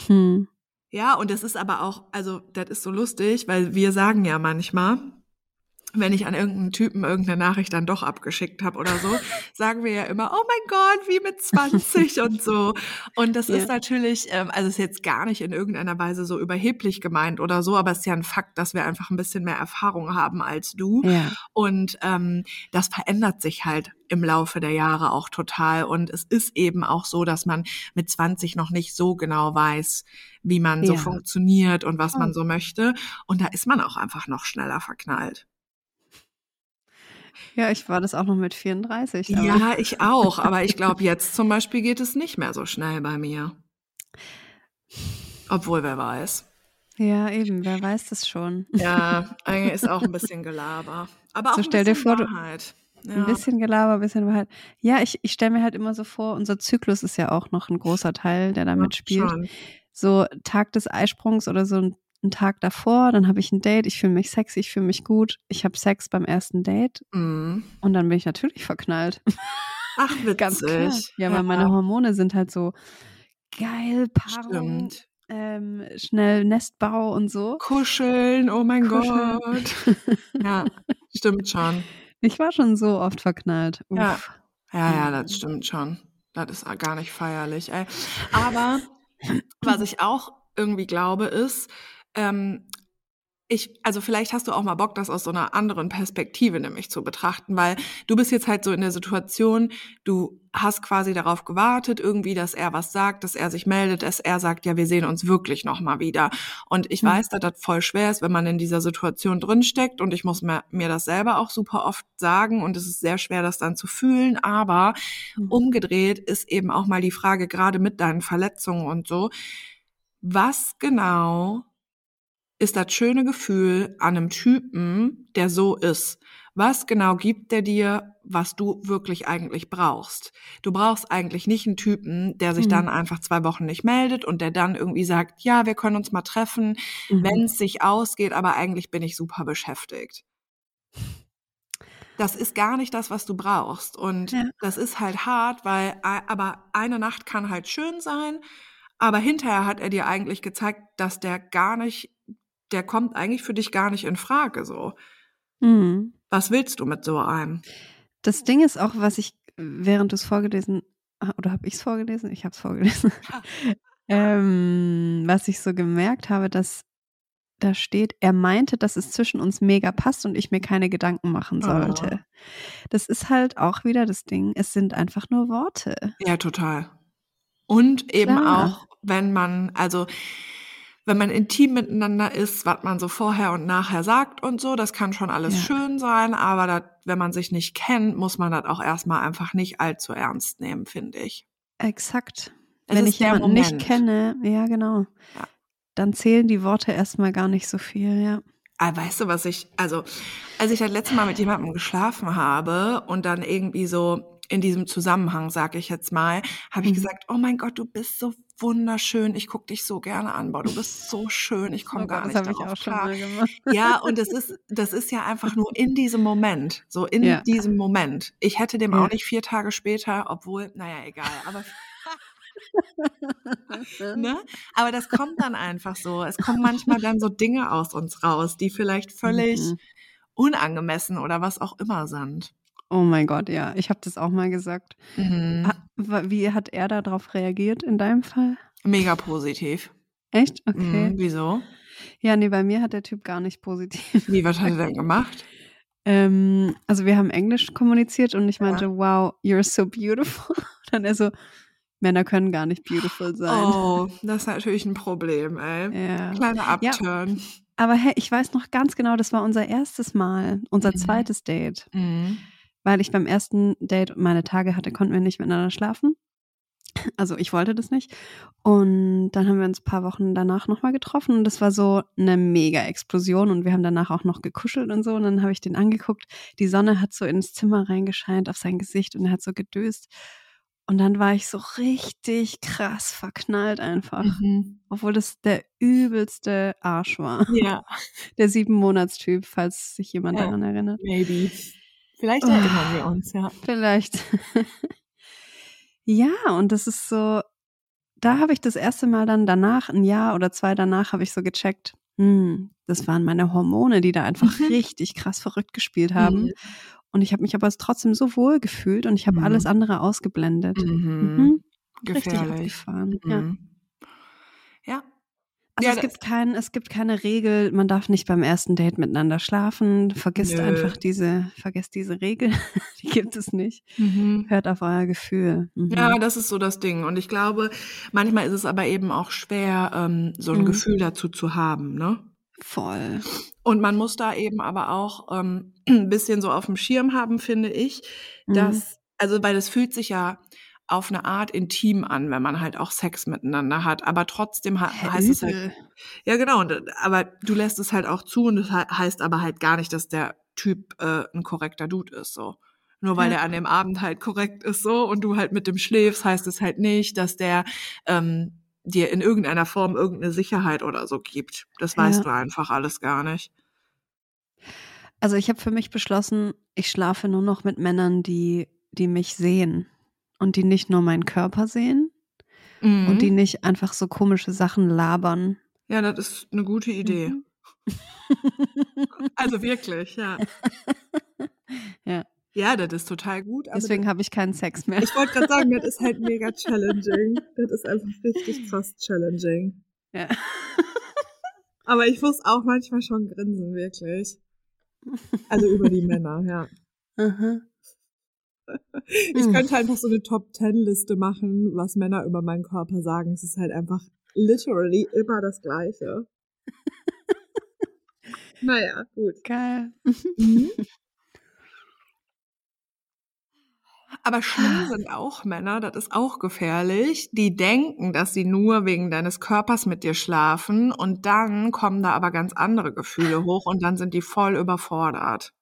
S3: Hm.
S2: Ja, und das ist aber auch, also das ist so lustig, weil wir sagen ja manchmal, wenn ich an irgendeinen Typen irgendeine Nachricht dann doch abgeschickt habe oder so, *laughs* sagen wir ja immer, oh mein Gott, wie mit 20 und so. Und das
S3: Ja.
S2: ist natürlich, ähm, also ist jetzt gar nicht in irgendeiner Weise so überheblich gemeint oder so, aber es ist ja ein Fakt, dass wir einfach ein bisschen mehr Erfahrung haben als du.
S3: Ja.
S2: Und ähm, das verändert sich halt im Laufe der Jahre auch total. Und es ist eben auch so, dass man mit 20 noch nicht so genau weiß, wie man so
S3: Ja.
S2: funktioniert und was man so möchte. Und da ist man auch einfach noch schneller verknallt.
S3: Ja, ich war das auch noch mit 34. Aber
S2: Ja, ich auch. Aber ich *laughs* glaube, jetzt zum Beispiel geht es nicht mehr so schnell bei mir. Obwohl, wer weiß.
S3: ja, eben, wer weiß das schon.
S2: Ja, eigentlich ist auch ein *laughs* bisschen Gelaber. Aber auch
S3: So
S2: ein
S3: stell dir
S2: bisschen
S3: vor,
S2: Wahrheit.
S3: Ein
S2: Ja.
S3: bisschen Gelaber, ein bisschen Wahrheit. Ja, ich, ich stelle mir halt immer so vor, unser Zyklus ist ja auch noch ein großer Teil, der da
S2: Ja,
S3: mitspielt.
S2: schon.
S3: So Tag des Eisprungs oder so ein, ein Tag davor, dann habe ich ein Date, ich fühle mich sexy, ich fühle mich gut, ich habe Sex beim ersten Date
S2: Mhm.
S3: und dann bin ich natürlich verknallt.
S2: Ach, witzig. *laughs*
S3: Ganz klar. Ja, weil meine Hormone sind halt so geil, Paarung, ähm, schnell Nestbau und so.
S2: Kuscheln, oh mein
S3: Kuscheln.
S2: Gott. *laughs* Ja, stimmt schon.
S3: Ich war schon so oft verknallt. Uff.
S2: Ja. Ja, ja, das stimmt schon. Das ist gar nicht feierlich, ey. Aber *laughs* was ich auch irgendwie glaube, ist, ähm, ich, also vielleicht hast du auch mal Bock, das aus so einer anderen Perspektive nämlich zu betrachten, weil du bist jetzt halt so in der Situation, du hast quasi darauf gewartet, irgendwie, dass er was sagt, dass er sich meldet, dass er sagt, ja, wir sehen uns wirklich noch mal wieder. Und ich
S3: Mhm.
S2: weiß, dass das voll schwer ist, wenn man in dieser Situation drinsteckt und ich muss mir, mir das selber auch super oft sagen und es ist sehr schwer, das dann zu fühlen, aber
S3: Mhm.
S2: umgedreht ist eben auch mal die Frage, gerade mit deinen Verletzungen und so, was genau ist das schöne Gefühl an einem Typen, der so ist? Was genau gibt der dir, was du wirklich eigentlich brauchst? Du brauchst eigentlich nicht einen Typen, der sich
S3: Mhm.
S2: dann einfach zwei Wochen nicht meldet und der dann irgendwie sagt, ja, wir können uns mal treffen,
S3: Mhm.
S2: wenn es sich ausgeht, aber eigentlich bin ich super beschäftigt. Das ist gar nicht das, was du brauchst. Und
S3: Ja.
S2: das ist halt hart, weil, aber eine Nacht kann halt schön sein, aber hinterher hat er dir eigentlich gezeigt, dass der gar nicht, der kommt eigentlich für dich gar nicht in Frage, so.
S3: Mhm.
S2: Was willst du mit so einem?
S3: Das Ding ist auch, was ich, während du es vorgelesen, ah, oder habe ich es vorgelesen? Ich habe es vorgelesen. *laughs* ähm, was ich so gemerkt habe, dass da steht, er meinte, dass es zwischen uns mega passt und ich mir keine Gedanken machen sollte. Das ist halt auch wieder das Ding. Es sind einfach nur Worte.
S2: Ja, total. Und eben
S3: Klar.
S2: auch, wenn man, also, wenn man intim miteinander ist, was man so vorher und nachher sagt und so, das kann schon alles
S3: Ja.
S2: schön sein, aber dat, wenn man sich nicht kennt, muss man das auch erstmal einfach nicht allzu ernst nehmen, finde ich.
S3: Exakt.
S2: Es
S3: Wenn ich jemanden nicht
S2: Moment.
S3: kenne, ja, genau.
S2: Ja.
S3: Dann zählen die Worte erstmal gar nicht so viel, ja.
S2: Ah, weißt du, was ich, also, als ich das letzte Mal mit jemandem geschlafen habe und dann irgendwie so in diesem Zusammenhang, sag ich jetzt mal, habe ich
S3: Mhm.
S2: gesagt, oh mein Gott, du bist so wunderschön, ich guck dich so gerne an, boah, du bist so schön, ich komme
S3: Oh
S2: gar
S3: Gott,
S2: nicht darauf klar. Ja, und das ist, das ist ja einfach nur in diesem Moment, so in
S3: Ja.
S2: diesem Moment. Ich hätte dem
S3: Ja.
S2: auch nicht vier Tage später, obwohl, naja, egal, aber, *laughs* ne? Aber das kommt dann einfach so. Es kommen manchmal dann so Dinge aus uns raus, die vielleicht völlig
S3: Mhm.
S2: unangemessen oder was auch immer sind.
S3: Oh mein Gott, ja. Ich habe das auch mal gesagt.
S2: Mhm.
S3: Wie hat er darauf reagiert in deinem Fall?
S2: Mega positiv.
S3: Echt? Okay.
S2: Mhm. Wieso?
S3: Ja, nee, bei mir hat der Typ gar nicht positiv.
S2: Wie, was hat er denn gemacht?
S3: Ähm, also wir haben Englisch kommuniziert und ich
S2: Ja.
S3: meinte, wow, you're so beautiful. *laughs* Dann er so, Männer können gar nicht beautiful sein.
S2: Oh, das ist natürlich ein Problem, ey.
S3: Ja.
S2: Kleiner Upturn.
S3: Aber hey, ich weiß noch ganz genau, das war unser erstes Mal, unser
S2: Mhm.
S3: zweites Date.
S2: Mhm.
S3: Weil ich beim ersten Date meine Tage hatte, konnten wir nicht miteinander schlafen. Also ich wollte das nicht. Und dann haben wir uns ein paar Wochen danach nochmal getroffen und das war so eine mega Explosion und wir haben danach auch noch gekuschelt und so. Und dann habe ich den angeguckt. Die Sonne hat so ins Zimmer reingescheint auf sein Gesicht und er hat so gedöst. Und dann war ich so richtig krass verknallt einfach.
S2: Mhm.
S3: Obwohl das der übelste Arsch war.
S2: Ja, *laughs*
S3: Der sieben Monatstyp, falls sich jemand
S2: Ja.
S3: daran erinnert.
S2: maybe. Vielleicht
S3: Oh.
S2: erinnern wir uns, ja.
S3: Vielleicht. *laughs* ja, und das ist so, da habe ich das erste Mal dann danach, ein Jahr oder zwei danach, habe ich so gecheckt, hm, das waren meine Hormone, die da einfach
S2: Mhm.
S3: richtig krass verrückt gespielt haben.
S2: Mhm.
S3: Und ich habe mich aber trotzdem so wohl gefühlt und ich habe
S2: Mhm.
S3: alles andere ausgeblendet.
S2: Mhm.
S3: Mhm. Richtig
S2: Gefährlich.
S3: abgefahren. Ja.
S2: Mhm. Ja.
S3: Also
S2: Ja,
S3: es gibt kein, es gibt keine Regel, man darf nicht beim ersten Date miteinander schlafen. Vergisst
S2: Nö.
S3: einfach diese, vergesst diese Regel. *laughs* Die gibt es nicht.
S2: Mhm.
S3: Hört auf euer Gefühl. Mhm.
S2: Ja, das ist so das Ding. Und ich glaube, manchmal ist es aber eben auch schwer, ähm, so ein
S3: Mhm.
S2: Gefühl dazu zu haben, ne?
S3: Voll.
S2: Und man muss da eben aber auch ähm, ein *clears throat* bisschen so auf dem Schirm haben, finde ich,
S3: Mhm.
S2: dass, also weil es fühlt sich ja auf eine Art intim an, wenn man halt auch Sex miteinander hat, aber trotzdem heißt es halt,
S3: übel.
S2: ja genau, und, äh, aber du lässt es halt auch zu und das he- heißt aber halt gar nicht, dass der Typ äh, ein korrekter Dude ist, so. Nur weil
S3: Ja.
S2: er an dem Abend halt korrekt ist, so, und du halt mit dem schläfst, heißt es halt nicht, dass der ähm, dir in irgendeiner Form irgendeine Sicherheit oder so gibt. Das weißt
S3: Ja.
S2: du einfach alles gar nicht.
S3: Also ich habe für mich beschlossen, ich schlafe nur noch mit Männern, die, die mich sehen und die nicht nur meinen Körper sehen
S2: Mhm.
S3: und die nicht einfach so komische Sachen labern.
S2: Ja, das ist eine gute Idee.
S3: Mhm. *laughs* *laughs*
S2: Also wirklich, ja. *laughs*
S3: Ja.
S2: Ja, das ist total gut.
S3: Deswegen habe ich keinen Sex mehr.
S2: ich wollte gerade sagen, das ist halt mega challenging. Das ist einfach richtig krass challenging.
S3: Ja.
S2: Aber ich muss auch manchmal schon grinsen, wirklich. Also über die Männer, ja.
S3: Aha.
S2: Ich
S3: Hm.
S2: könnte einfach so eine Top-Ten-Liste machen, was Männer über meinen Körper sagen. Es ist halt einfach literally immer das Gleiche. *laughs* naja, gut.
S3: Geil.
S2: Mhm. Aber schlimm sind auch Männer, das ist auch gefährlich, die denken, dass sie nur wegen deines Körpers mit dir schlafen und dann kommen da aber ganz andere Gefühle hoch und dann sind die voll überfordert.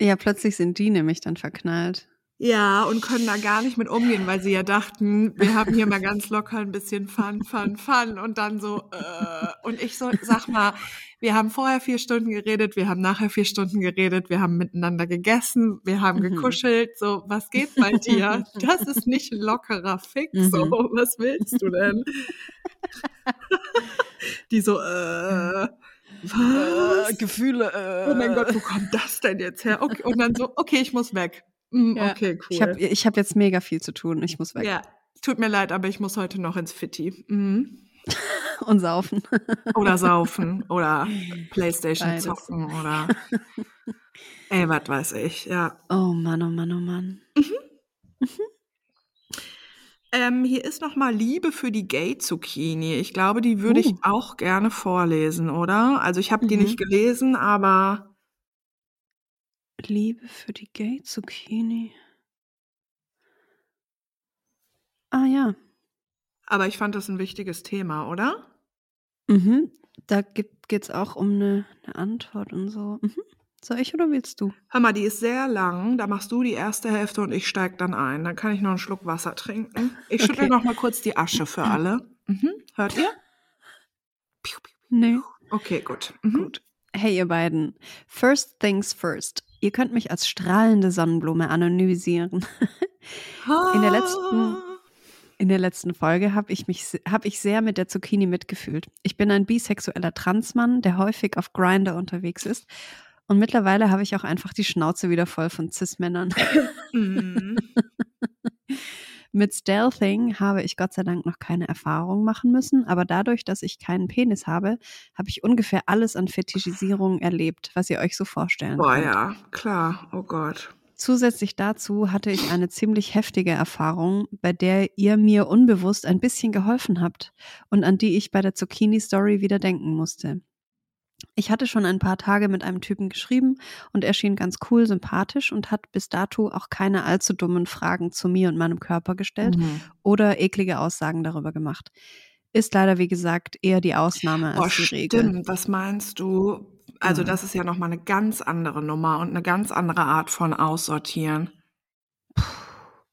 S3: Ja, plötzlich sind die nämlich dann verknallt.
S2: Ja, und können da gar nicht mit umgehen, weil sie ja dachten, wir haben hier mal ganz locker ein bisschen Fun, Fun, Fun und dann so, äh, und ich so, sag mal, wir haben vorher vier Stunden geredet, wir haben nachher vier Stunden geredet, wir haben miteinander gegessen, wir haben
S3: Mhm.
S2: gekuschelt, so, was geht bei dir? Das ist nicht ein lockerer Fix, so,
S3: Mhm.
S2: was willst du denn? Die so, äh, was?
S3: Gefühle. Äh.
S2: Oh mein Gott, wo kommt das denn jetzt her? Okay, und dann so, okay, ich muss weg. Mm,
S3: Ja.
S2: Okay, cool.
S3: Ich habe ich hab jetzt mega viel zu tun. Ich muss weg
S2: Ja, tut mir leid, aber ich muss heute noch ins Fitti. Mhm. *laughs*
S3: und saufen.
S2: Oder saufen *laughs* oder Playstation
S3: Beides.
S2: zocken oder *laughs* ey, was weiß ich, ja.
S3: Oh Mann, oh Mann, oh Mann.
S2: Ähm, hier ist noch mal Liebe für die Gay-Zucchini. Ich glaube, die würde ich
S3: Uh.
S2: auch gerne vorlesen, oder? Also ich habe die
S3: Mhm.
S2: nicht gelesen, aber
S3: Liebe für die Gay Zucchini. Ah ja.
S2: aber ich fand das ein wichtiges Thema, oder?
S3: Mhm. Da geht es auch um eine, eine Antwort und so. Mhm. Soll ich oder willst du?
S2: Hör mal, die ist sehr lang. Da machst du die erste Hälfte und ich steig dann ein. Dann kann ich noch einen Schluck Wasser trinken. Ich
S3: Okay.
S2: noch mal kurz die Asche für alle. Mhm. Hört ihr? Piu, piu.
S3: Nee.
S2: Okay, gut. Mhm.
S3: Gut. Hey, ihr beiden. First things first. Ihr könnt mich als strahlende Sonnenblume anonymisieren. *laughs* In der letzten- In der letzten Folge habe ich mich ich sehr mit der Zucchini mitgefühlt. Ich bin ein bisexueller Transmann, der häufig auf Grinder unterwegs ist. Und mittlerweile habe ich auch einfach die Schnauze wieder voll von Cis-Männern. *laughs*
S2: Mhm.
S3: Mit Stealthing habe ich Gott sei Dank noch keine Erfahrung machen müssen, aber dadurch, dass ich keinen Penis habe, habe ich ungefähr alles an Fetischisierung erlebt, was ihr euch so vorstellen
S2: Boah,
S3: könnt.
S2: ja, klar. Oh Gott.
S3: Zusätzlich dazu hatte ich eine ziemlich heftige Erfahrung, bei der ihr mir unbewusst ein bisschen geholfen habt und an die ich bei der Zucchini-Story wieder denken musste. Ich hatte schon ein paar Tage mit einem Typen geschrieben und er schien ganz cool, sympathisch und hat bis dato auch keine allzu dummen Fragen zu mir und meinem Körper gestellt
S2: Mhm.
S3: oder eklige Aussagen darüber gemacht. Ist leider, wie gesagt, eher die Ausnahme als
S2: Boah,
S3: die Regel.
S2: stimmt. Was meinst du? Also,
S3: Ja.
S2: das ist ja nochmal eine ganz andere Nummer und eine ganz andere Art von Aussortieren.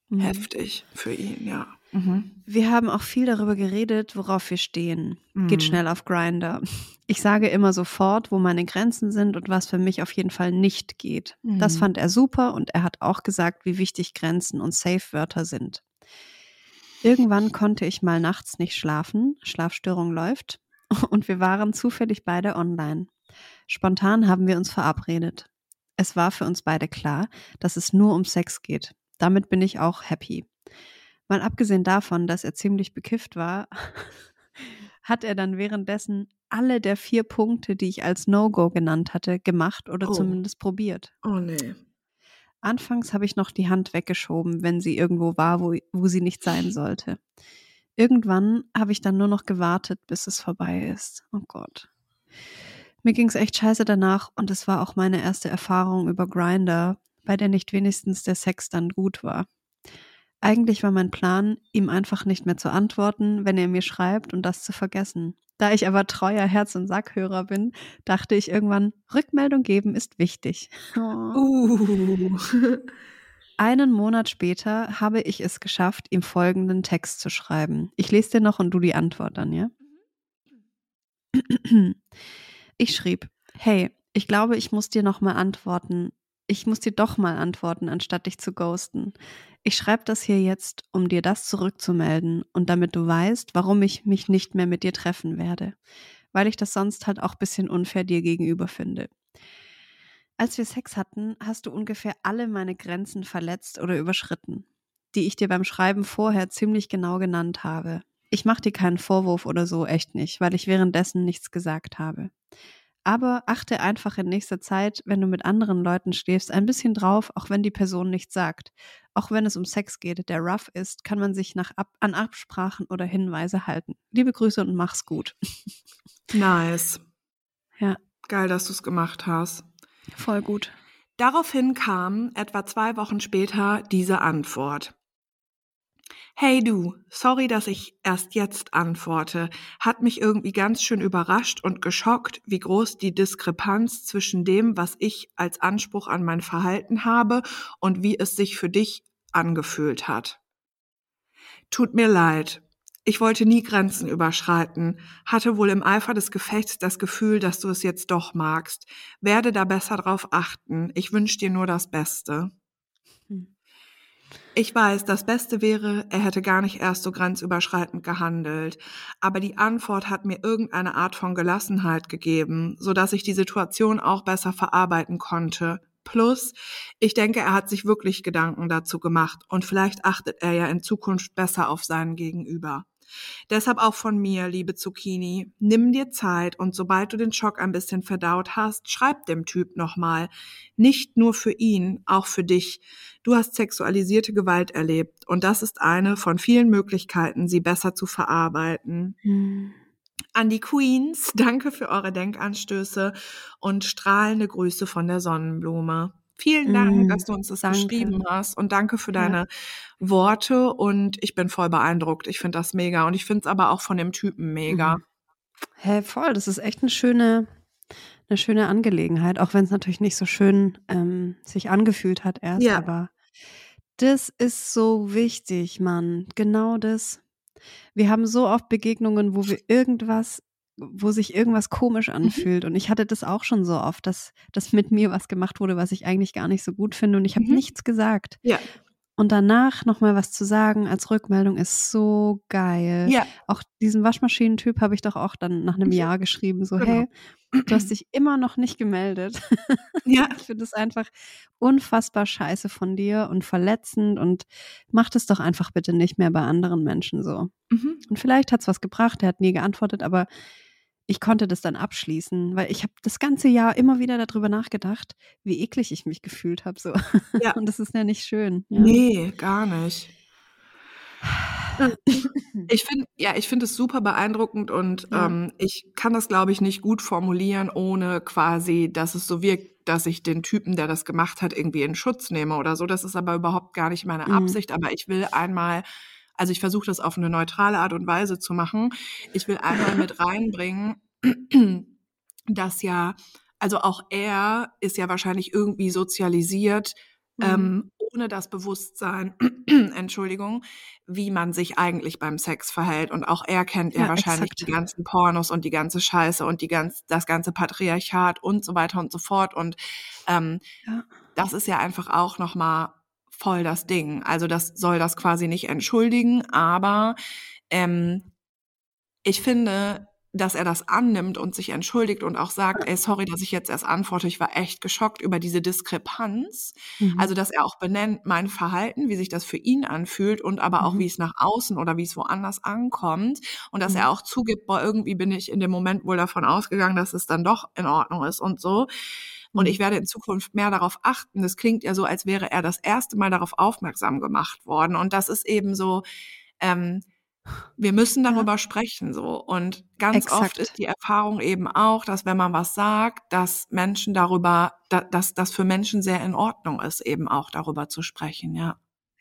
S3: Mhm.
S2: Heftig für ihn, ja. Mhm.
S3: Wir haben auch viel darüber geredet, worauf wir stehen. Geht
S2: Mhm.
S3: schnell auf Grinder. Ich sage immer sofort, wo meine Grenzen sind und was für mich auf jeden Fall nicht geht. Das
S2: Mhm.
S3: fand er super und er hat auch gesagt, wie wichtig Grenzen und Safe-Wörter sind. Irgendwann konnte ich mal nachts nicht schlafen, Schlafstörung läuft, *laughs* und wir waren zufällig beide online. Spontan haben wir uns verabredet. Es war für uns beide klar, dass es nur um Sex geht. Damit bin ich auch happy. Mal abgesehen davon, dass er ziemlich bekifft war, *laughs* hat er dann währenddessen alle der vier Punkte, die ich als No-Go genannt hatte, gemacht oder
S2: Oh.
S3: zumindest probiert.
S2: Oh nee.
S3: Anfangs habe ich noch die Hand weggeschoben, wenn sie irgendwo war, wo, wo sie nicht sein sollte. Irgendwann habe ich dann nur noch gewartet, bis es vorbei ist. Oh Gott. Mir ging es echt scheiße danach und es war auch meine erste Erfahrung über Grinder, bei der nicht wenigstens der Sex dann gut war. Eigentlich war mein Plan, ihm einfach nicht mehr zu antworten, wenn er mir schreibt und das zu vergessen. Da ich aber treuer Herz- und Sackhörer bin, dachte ich irgendwann, Rückmeldung geben ist wichtig. Oh.
S2: Uh. *laughs*
S3: Einen Monat später habe ich es geschafft, ihm folgenden Text zu schreiben. Ich lese dir noch und du die Antwort dann, ja? Ich schrieb, hey, ich glaube, ich muss dir noch mal antworten. Ich muss dir doch mal antworten, anstatt dich zu ghosten. Ich schreibe das hier jetzt, um dir das zurückzumelden und damit du weißt, warum ich mich nicht mehr mit dir treffen werde. Weil ich das sonst halt auch ein bisschen unfair dir gegenüber finde. Als wir Sex hatten, hast du ungefähr alle meine Grenzen verletzt oder überschritten, die ich dir beim Schreiben vorher ziemlich genau genannt habe. Ich mache dir keinen Vorwurf oder so, echt nicht, weil ich währenddessen nichts gesagt habe. Aber achte einfach in nächster Zeit, wenn du mit anderen Leuten schläfst, ein bisschen drauf, auch wenn die Person nichts sagt. Auch wenn es um Sex geht, der rough ist, kann man sich nach Ab an Absprachen oder Hinweise halten. Liebe Grüße und mach's gut. *laughs*
S2: Nice.
S3: Ja.
S2: Geil, dass du es gemacht hast.
S3: Voll gut.
S2: Daraufhin kam etwa zwei Wochen später diese Antwort. Hey du, sorry, dass ich erst jetzt antworte. Hat mich irgendwie ganz schön überrascht und geschockt, wie groß die Diskrepanz zwischen dem, was ich als Anspruch an mein Verhalten habe und wie es sich für dich angefühlt hat. Tut mir leid. Ich wollte nie Grenzen überschreiten, hatte wohl im Eifer des Gefechts das Gefühl, dass du es jetzt doch magst. Werde da besser drauf achten. Ich wünsche dir nur das Beste. Ich weiß, das Beste wäre, er hätte gar nicht erst so grenzüberschreitend gehandelt, aber die Antwort hat mir irgendeine Art von Gelassenheit gegeben, so dass ich die Situation auch besser verarbeiten konnte. Plus, ich denke, er hat sich wirklich Gedanken dazu gemacht und vielleicht achtet er ja in Zukunft besser auf seinen Gegenüber. Deshalb auch von mir, liebe Zucchini, nimm dir Zeit und sobald du den Schock ein bisschen verdaut hast, schreib dem Typ nochmal. Nicht nur für ihn, auch für dich. Du hast sexualisierte Gewalt erlebt und das ist eine von vielen Möglichkeiten, sie besser zu verarbeiten.
S3: Hm.
S2: An die Queens, *laughs* danke für eure Denkanstöße und strahlende Grüße von der Sonnenblume. Vielen Dank,
S3: Mm,
S2: dass du uns das
S3: danke.
S2: geschrieben hast und danke für
S3: Ja.
S2: deine Worte und ich bin voll beeindruckt. Ich finde das mega und ich finde es aber auch von dem Typen mega.
S3: Mhm. Hä, voll, das ist echt eine schöne, eine schöne Angelegenheit, auch wenn es natürlich nicht so schön ähm, sich angefühlt hat erst,
S2: Ja.
S3: aber das ist so wichtig, Mann. Genau das. Wir haben so oft Begegnungen, wo wir irgendwas, wo sich irgendwas komisch
S2: Mhm.
S3: anfühlt. Und ich hatte das auch schon so oft, dass, dass mit mir was gemacht wurde, was ich eigentlich gar nicht so gut finde. Und ich habe
S2: Mhm.
S3: nichts gesagt.
S2: Ja.
S3: Und danach nochmal was zu sagen als Rückmeldung ist so geil.
S2: Ja,
S3: Auch diesen Waschmaschinentyp habe ich doch auch dann nach einem
S2: Mhm.
S3: Jahr geschrieben, so,
S2: Genau.
S3: hey, du hast dich *clears throat* immer noch nicht gemeldet.
S2: ja, *laughs*
S3: Ich finde das einfach unfassbar scheiße von dir und verletzend und mach das doch einfach bitte nicht mehr bei anderen Menschen so.
S2: mhm.
S3: Und vielleicht hat es was gebracht, er hat nie geantwortet, aber ich konnte das dann abschließen, weil ich habe das ganze Jahr immer wieder darüber nachgedacht, wie eklig ich mich gefühlt habe. So.
S2: Ja.
S3: Und das ist ja nicht schön. Ja.
S2: Nee, gar nicht. Ich finde, ja, ich finde es super beeindruckend und
S3: Ja.
S2: ähm, ich kann das, glaube ich, nicht gut formulieren, ohne quasi, dass es so wirkt, dass ich den Typen, der das gemacht hat, irgendwie in Schutz nehme oder so. Das ist aber überhaupt gar nicht meine
S3: Mhm.
S2: Absicht. Aber ich will einmal, also ich versuche das auf eine neutrale Art und Weise zu machen. Ich will einmal mit *laughs* reinbringen, dass ja, also auch er ist ja wahrscheinlich irgendwie sozialisiert,
S3: Mhm.
S2: ähm, ohne das Bewusstsein, *clears throat* Entschuldigung, wie man sich eigentlich beim Sex verhält. Und auch er kennt ja,
S3: Ja,
S2: wahrscheinlich
S3: exakt.
S2: die ganzen Pornos und die ganze Scheiße und die ganz, das ganze Patriarchat und so weiter und so fort. Und ähm,
S3: Ja.
S2: das ist ja einfach auch nochmal voll das Ding. Also das soll das quasi nicht entschuldigen, aber ähm, ich finde, dass er das annimmt und sich entschuldigt und auch sagt, ey, sorry, dass ich jetzt erst antworte, ich war echt geschockt über diese Diskrepanz.
S3: Mhm.
S2: Also, dass er auch benennt mein Verhalten, wie sich das für ihn anfühlt und aber auch,
S3: Mhm.
S2: wie es nach außen oder wie es woanders ankommt. Und dass
S3: Mhm.
S2: er auch zugibt, boah, irgendwie bin ich in dem Moment wohl davon ausgegangen, dass es dann doch in Ordnung ist und so. Und
S3: Mhm.
S2: ich werde in Zukunft mehr darauf achten. Das klingt ja so, als wäre er das erste Mal darauf aufmerksam gemacht worden. Und das ist eben so, ähm, wir müssen
S3: Ja.
S2: darüber sprechen so. Und ganz oft
S3: Exakt.
S2: ist die Erfahrung eben auch, dass wenn man was sagt, dass Menschen darüber, da, dass das für Menschen sehr in Ordnung ist, eben auch darüber zu sprechen, ja.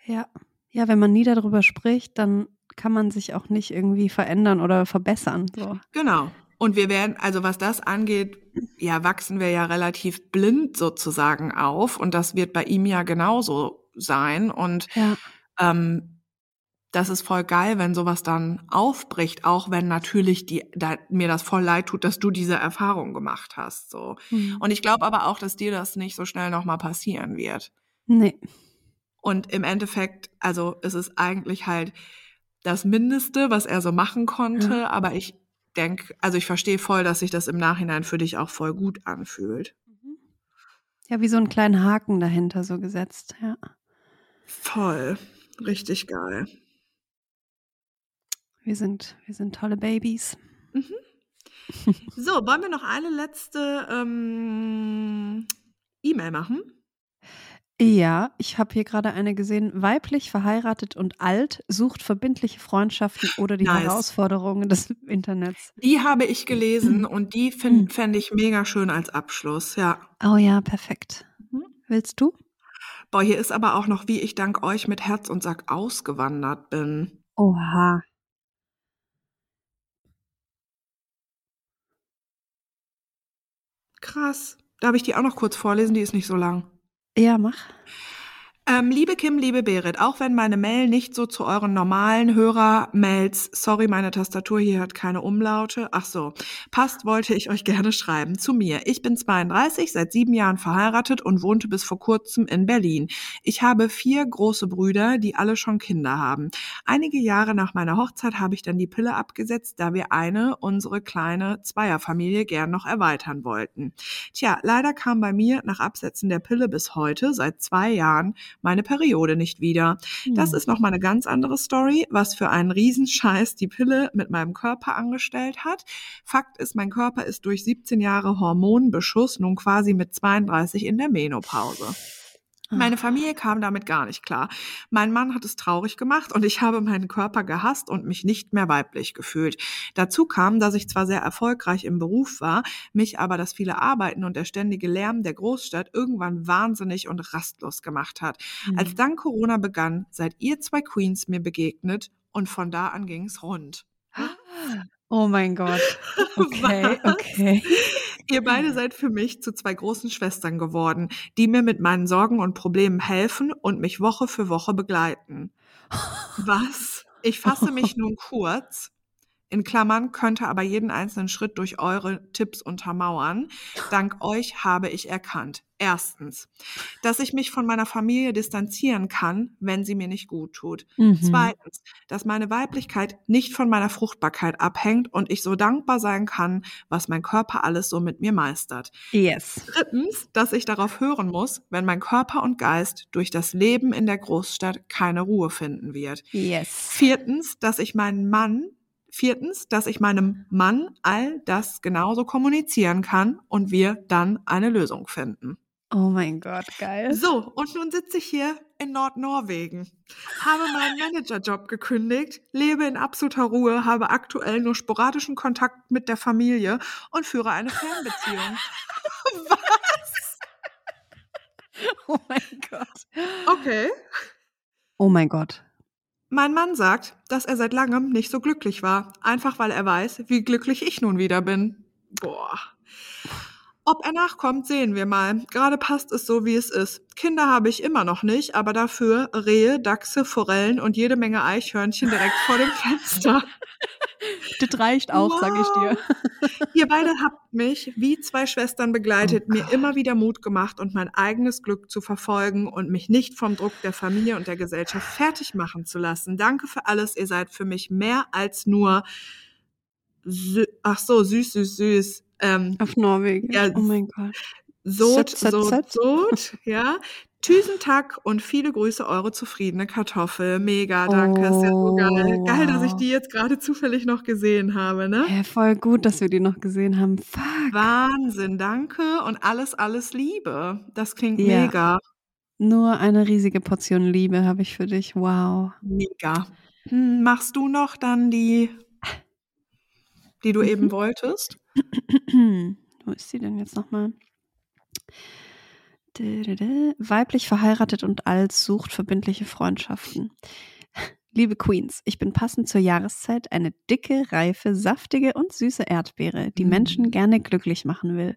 S3: Ja. Ja, wenn man nie darüber spricht, dann kann man sich auch nicht irgendwie verändern oder verbessern. So.
S2: Genau. Und wir werden, also was das angeht, ja, wachsen wir ja relativ blind sozusagen auf. Und das wird bei ihm ja genauso sein. Und
S3: Ja.
S2: ähm, das ist voll geil, wenn sowas dann aufbricht, auch wenn natürlich die, da, mir das voll leid tut, dass du diese Erfahrung gemacht hast. So.
S3: Mhm.
S2: Und ich glaube aber auch, dass dir das nicht so schnell nochmal passieren wird.
S3: Nee.
S2: Und im Endeffekt, also es ist eigentlich halt das Mindeste, was er so machen konnte,
S3: Ja.
S2: aber ich denke, also ich verstehe voll, dass sich das im Nachhinein für dich auch voll gut anfühlt.
S3: Mhm. Ja, wie so einen kleinen Haken dahinter so gesetzt. Ja.
S2: Voll. Richtig geil.
S3: Wir sind, wir sind tolle Babys.
S2: So, wollen wir noch eine letzte ähm, E-Mail machen?
S3: Ja, ich habe hier gerade eine gesehen. Weiblich, verheiratet und alt sucht verbindliche Freundschaften oder die
S2: Nice.
S3: Herausforderungen des *laughs* Internets.
S2: Die habe ich gelesen und die
S3: Mhm.
S2: find- fände ich mega schön als Abschluss, ja.
S3: Oh ja, perfekt.
S2: Mhm.
S3: Willst du?
S2: Boah, hier ist aber auch noch, wie ich dank euch mit Herz und Sack ausgewandert bin.
S3: Oha.
S2: Krass. Darf ich die auch noch kurz vorlesen? Die ist nicht so lang.
S3: Ja, mach.
S2: Ähm, liebe Kim, liebe Berit, auch wenn meine Mail nicht so zu euren normalen Hörer-Mails, sorry, meine Tastatur hier hat keine Umlaute, ach so, passt, wollte ich euch gerne schreiben. Zu mir. Ich bin 32, seit sieben Jahren verheiratet und wohnte bis vor kurzem in Berlin. Ich habe vier große Brüder, die alle schon Kinder haben. Einige Jahre nach meiner Hochzeit habe ich dann die Pille abgesetzt, da wir eine, unsere kleine Zweierfamilie gern noch erweitern wollten. Tja, leider kam bei mir nach Absetzen der Pille bis heute, seit zwei Jahren, meine Periode nicht wieder. Das
S3: Hm.
S2: ist nochmal eine ganz andere Story, was für einen Riesenscheiß die Pille mit meinem Körper angestellt hat. Fakt ist, mein Körper ist durch 17 Jahre Hormonbeschuss nun quasi mit 32 in der Menopause. Meine
S3: Ah.
S2: Familie kam damit gar nicht klar. Mein Mann hat es traurig gemacht und ich habe meinen Körper gehasst und mich nicht mehr weiblich gefühlt. Dazu kam, dass ich zwar sehr erfolgreich im Beruf war, mich aber das viele Arbeiten und der ständige Lärm der Großstadt irgendwann wahnsinnig und rastlos gemacht hat. Als
S3: Hm.
S2: dann Corona begann, seid ihr zwei Queens mir begegnet und von da an ging's rund. *gasps*
S3: Oh mein Gott. *laughs* Okay,
S2: Was?
S3: okay.
S2: Ihr beide seid für mich zu zwei großen Schwestern geworden, die mir mit meinen Sorgen und Problemen helfen und mich Woche für Woche begleiten. Was? Ich fasse mich nun kurz. In Klammern könnte aber jeden einzelnen Schritt durch eure Tipps untermauern. Dank euch habe ich erkannt. Erstens, dass ich mich von meiner Familie distanzieren kann, wenn sie mir nicht gut tut.
S3: Mhm.
S2: Zweitens, dass meine Weiblichkeit nicht von meiner Fruchtbarkeit abhängt und ich so dankbar sein kann, was mein Körper alles so mit mir meistert.
S3: Yes.
S2: Drittens, dass ich darauf hören muss, wenn mein Körper und Geist durch das Leben in der Großstadt keine Ruhe finden wird.
S3: Yes.
S2: Viertens, dass ich meinen Mann, viertens, dass ich meinem Mann all das genauso kommunizieren kann und wir dann eine Lösung finden.
S3: Oh mein Gott, geil.
S2: So, und nun sitze ich hier in Nordnorwegen, habe meinen Managerjob gekündigt, lebe in absoluter Ruhe, habe aktuell nur sporadischen Kontakt mit der Familie und führe eine Fernbeziehung. *laughs* Was?
S3: Oh mein Gott.
S2: Okay.
S3: Oh mein Gott.
S2: Mein Mann sagt, dass er seit langem nicht so glücklich war, einfach weil er weiß, wie glücklich ich nun wieder bin. Boah. Ob er nachkommt, sehen wir mal. Gerade passt es so, wie es ist. Kinder habe ich immer noch nicht, aber dafür Rehe, Dachse, Forellen und jede Menge Eichhörnchen direkt vor dem Fenster. *laughs*
S3: Das reicht auch, sag ich dir.
S2: Ihr beide habt mich wie zwei Schwestern begleitet,
S3: Oh
S2: mir immer wieder Mut gemacht und mein eigenes Glück zu verfolgen und mich nicht vom Druck der Familie und der Gesellschaft fertig machen zu lassen. Danke für alles. Ihr seid für mich mehr als nur sü ach so, süß, süß, süß. Ähm,
S3: Auf Norwegen.
S2: Ja,
S3: oh mein Gott.
S2: Sod,
S3: zet.
S2: Sod, ja. Tüsen Tack und viele Grüße, eure zufriedene Kartoffel. Mega, danke. Ist ja so geil.
S3: Oh,
S2: Geil, dass ich
S3: wow.
S2: die jetzt gerade zufällig noch gesehen habe, ne?
S3: Hä, voll gut, dass wir die noch gesehen haben. Fuck.
S2: Wahnsinn, danke und alles, alles Liebe. Das klingt
S3: Ja.
S2: mega,
S3: Nur eine riesige Portion Liebe habe ich für dich. Wow.
S2: mega. Hm, machst du noch dann die, die du
S3: Mhm.
S2: eben wolltest?
S3: Wo ist sie denn jetzt nochmal? Weiblich verheiratet und als sucht verbindliche Freundschaften. *laughs* Liebe Queens, ich bin passend zur Jahreszeit eine dicke, reife, saftige und süße Erdbeere, die. Menschen gerne glücklich machen will.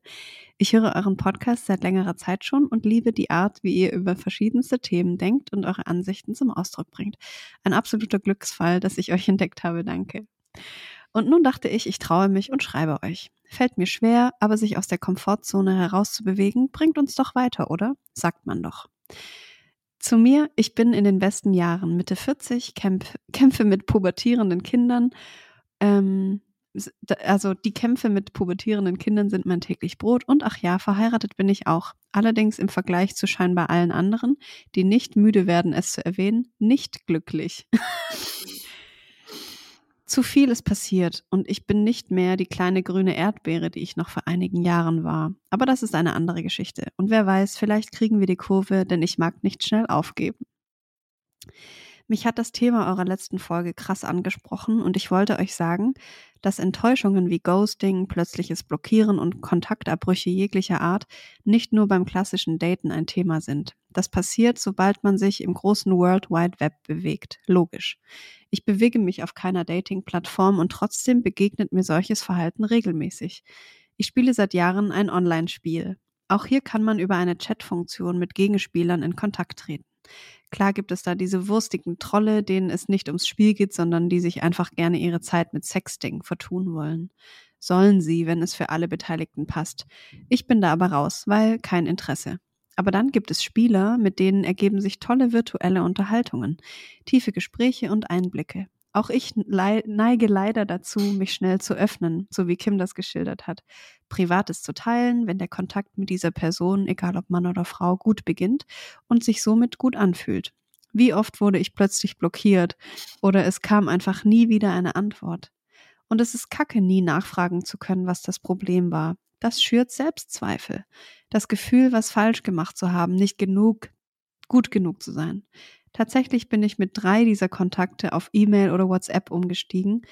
S3: Ich höre euren Podcast seit längerer Zeit schon und liebe die Art, wie ihr über verschiedenste Themen denkt und eure Ansichten zum Ausdruck bringt. Ein absoluter Glücksfall, dass ich euch entdeckt habe. Danke. Und nun dachte ich, ich traue mich und schreibe euch. Fällt mir schwer, aber sich aus der Komfortzone herauszubewegen, bringt uns doch weiter, oder? Sagt man doch. Zu mir, ich bin in den besten Jahren, Mitte 40, kämpf, kämpfe mit pubertierenden Kindern. Ähm, also die Kämpfe mit pubertierenden Kindern sind mein täglich Brot und ach ja, verheiratet bin ich auch. Allerdings im Vergleich zu scheinbar allen anderen, die nicht müde werden, es zu erwähnen, nicht glücklich. *laughs* Zu viel ist passiert und ich bin nicht mehr die kleine grüne Erdbeere, die ich noch vor einigen Jahren war. Aber das ist eine andere Geschichte. Und wer weiß, vielleicht kriegen wir die Kurve, denn ich mag nicht schnell aufgeben. Mich hat das Thema eurer letzten Folge krass angesprochen und ich wollte euch sagen, dass Enttäuschungen wie Ghosting, plötzliches Blockieren und Kontaktabbrüche jeglicher Art nicht nur beim klassischen Daten ein Thema sind. Das passiert, sobald man sich im großen World Wide Web bewegt. Logisch. Ich bewege mich auf keiner Dating-Plattform und trotzdem begegnet mir solches Verhalten regelmäßig. Ich spiele seit Jahren ein Online-Spiel. Auch hier kann man über eine Chat-Funktion mit Gegenspielern in Kontakt treten. Klar gibt es da diese wurstigen Trolle, denen es nicht ums Spiel geht, sondern die sich einfach gerne ihre Zeit mit Sexting vertun wollen. Sollen sie, wenn es für alle Beteiligten passt. Ich bin da aber raus, weil kein Interesse. Aber dann gibt es Spieler, mit denen ergeben sich tolle virtuelle Unterhaltungen, tiefe Gespräche und Einblicke. Auch ich neige leider dazu, mich schnell zu öffnen, so wie Kim das geschildert hat. Privates zu teilen, wenn der Kontakt mit dieser Person, egal ob Mann oder Frau, gut beginnt und sich somit gut anfühlt. Wie oft wurde ich plötzlich blockiert oder es kam einfach nie wieder eine Antwort. Und es ist kacke, nie nachfragen zu können, was das Problem war. Das schürt Selbstzweifel. Das Gefühl, was falsch gemacht zu haben, nicht genug, gut genug zu sein. Tatsächlich bin ich mit drei dieser Kontakte auf E-Mail oder WhatsApp umgestiegen.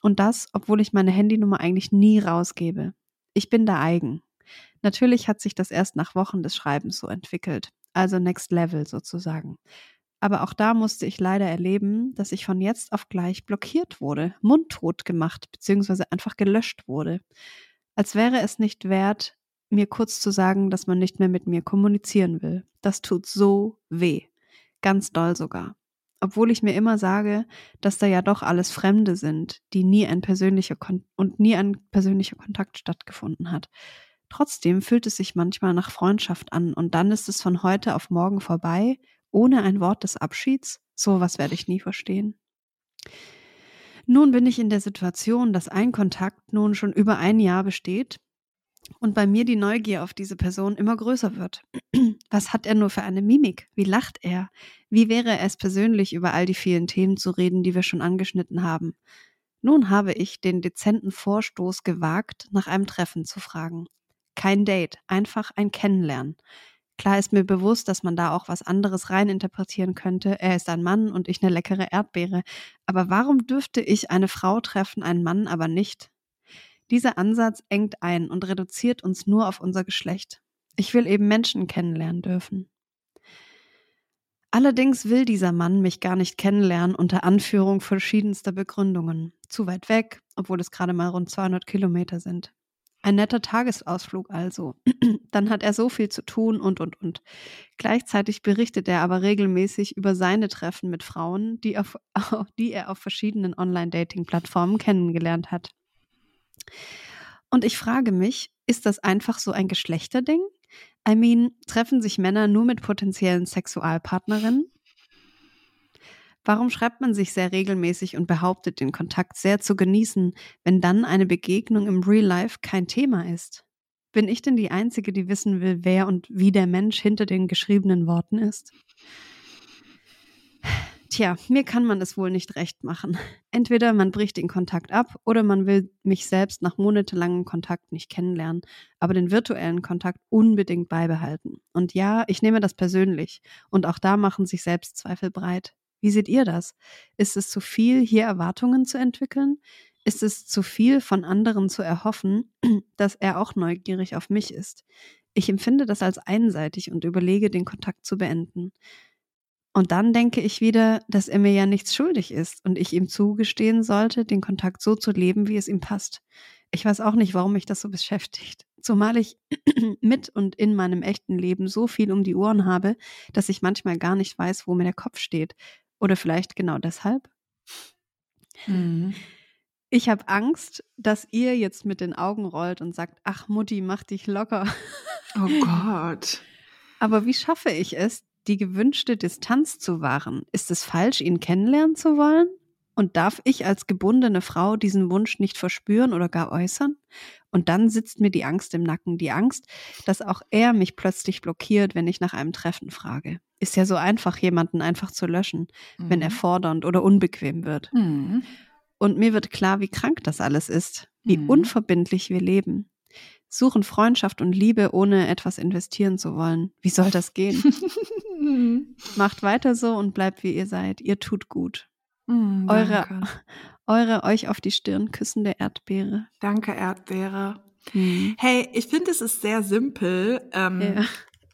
S3: Und das, obwohl ich meine Handynummer eigentlich nie rausgebe. Ich bin da eigen. Natürlich hat sich das erst nach Wochen des Schreibens so entwickelt. Also Next Level sozusagen. Aber auch da musste ich leider erleben, dass ich von jetzt auf gleich blockiert wurde, mundtot gemacht, beziehungsweise einfach gelöscht wurde. Als wäre es nicht wert, mir kurz zu sagen, dass man nicht mehr mit mir kommunizieren will. Das tut so weh. Ganz doll sogar. Obwohl ich mir immer sage, dass da ja doch alles Fremde sind, die nie ein persönlicher Kon und nie ein persönlicher Kontakt stattgefunden hat. Trotzdem fühlt es sich manchmal nach Freundschaft an und dann ist es von heute auf morgen vorbei, ohne ein Wort des Abschieds. So was werde ich nie verstehen. Nun bin ich in der Situation, dass ein Kontakt nun schon über ein Jahr besteht und bei mir die Neugier auf diese Person immer größer wird. *clears throat* Was hat er nur für eine Mimik? Wie lacht er? Wie wäre es persönlich, über all die vielen Themen zu reden, die wir schon angeschnitten haben? Nun habe ich den dezenten Vorstoß gewagt, nach einem Treffen zu fragen. Kein Date, einfach ein Kennenlernen. Klar ist mir bewusst, dass man da auch was anderes reininterpretieren könnte. Er ist ein Mann und ich eine leckere Erdbeere. Aber warum dürfte ich eine Frau treffen, einen Mann aber nicht? Dieser Ansatz engt ein und reduziert uns nur auf unser Geschlecht. Ich will eben Menschen kennenlernen dürfen. Allerdings will dieser Mann mich gar nicht kennenlernen unter Anführung verschiedenster Begründungen. Zu weit weg, obwohl es gerade mal rund 200 Kilometer sind. Ein netter Tagesausflug also. *clears throat* Dann hat er so viel zu tun und, und, und. Gleichzeitig berichtet er aber regelmäßig über seine Treffen mit Frauen, die, auf, *laughs* die er auf verschiedenen Online-Dating-Plattformen kennengelernt hat. Und ich frage mich, ist das einfach so ein Geschlechterding? I mean, treffen sich Männer nur mit potenziellen Sexualpartnerinnen? Warum schreibt man sich sehr regelmäßig und behauptet, den Kontakt sehr zu genießen, wenn dann eine Begegnung im Real Life kein Thema ist? Bin ich denn die Einzige, die wissen will, wer und wie der Mensch hinter den geschriebenen Worten ist? Tja, mir kann man es wohl nicht recht machen. Entweder man bricht den Kontakt ab oder man will mich selbst nach monatelangem Kontakt nicht kennenlernen, aber den virtuellen Kontakt unbedingt beibehalten. Und ja, ich nehme das persönlich. Und auch da machen sich Selbstzweifel breit. Wie seht ihr das? Ist es zu viel, hier Erwartungen zu entwickeln? Ist es zu viel von anderen zu erhoffen, *clears throat* dass er auch neugierig auf mich ist? Ich empfinde das als einseitig und überlege, den Kontakt zu beenden. Und dann denke ich wieder, dass er mir ja nichts schuldig ist und ich ihm zugestehen sollte, den Kontakt so zu leben, wie es ihm passt. Ich weiß auch nicht, warum mich das so beschäftigt. Zumal ich *clears throat* mit und in meinem echten Leben so viel um die Ohren habe, dass ich manchmal gar nicht weiß, wo mir der Kopf steht. Oder vielleicht genau deshalb?
S2: Mhm.
S3: Ich habe Angst, dass ihr jetzt mit den Augen rollt und sagt, ach Mutti, mach dich locker.
S2: Oh Gott.
S3: Aber wie schaffe ich es, die gewünschte Distanz zu wahren? Ist es falsch, ihn kennenlernen zu wollen? Und darf ich als gebundene Frau diesen Wunsch nicht verspüren oder gar äußern? Und dann sitzt mir die Angst im Nacken, die Angst, dass auch er mich plötzlich blockiert, wenn ich nach einem Treffen frage. Ist ja so einfach, jemanden einfach zu löschen, mhm. wenn er mhm. fordernd oder unbequem wird.
S2: Mhm.
S3: Und mir wird klar, wie krank das alles ist, wie mhm. unverbindlich wir leben. Suchen Freundschaft und Liebe, ohne etwas investieren zu wollen. Wie soll das gehen? *laughs* Macht weiter so und bleibt wie ihr seid. Ihr tut gut.
S2: Mm,
S3: eure, *laughs* eure euch auf die Stirn küssende Erdbeere.
S2: Danke, Erdbeere. Mhm. Hey, ich finde, es ist sehr simpel. Ähm, ja.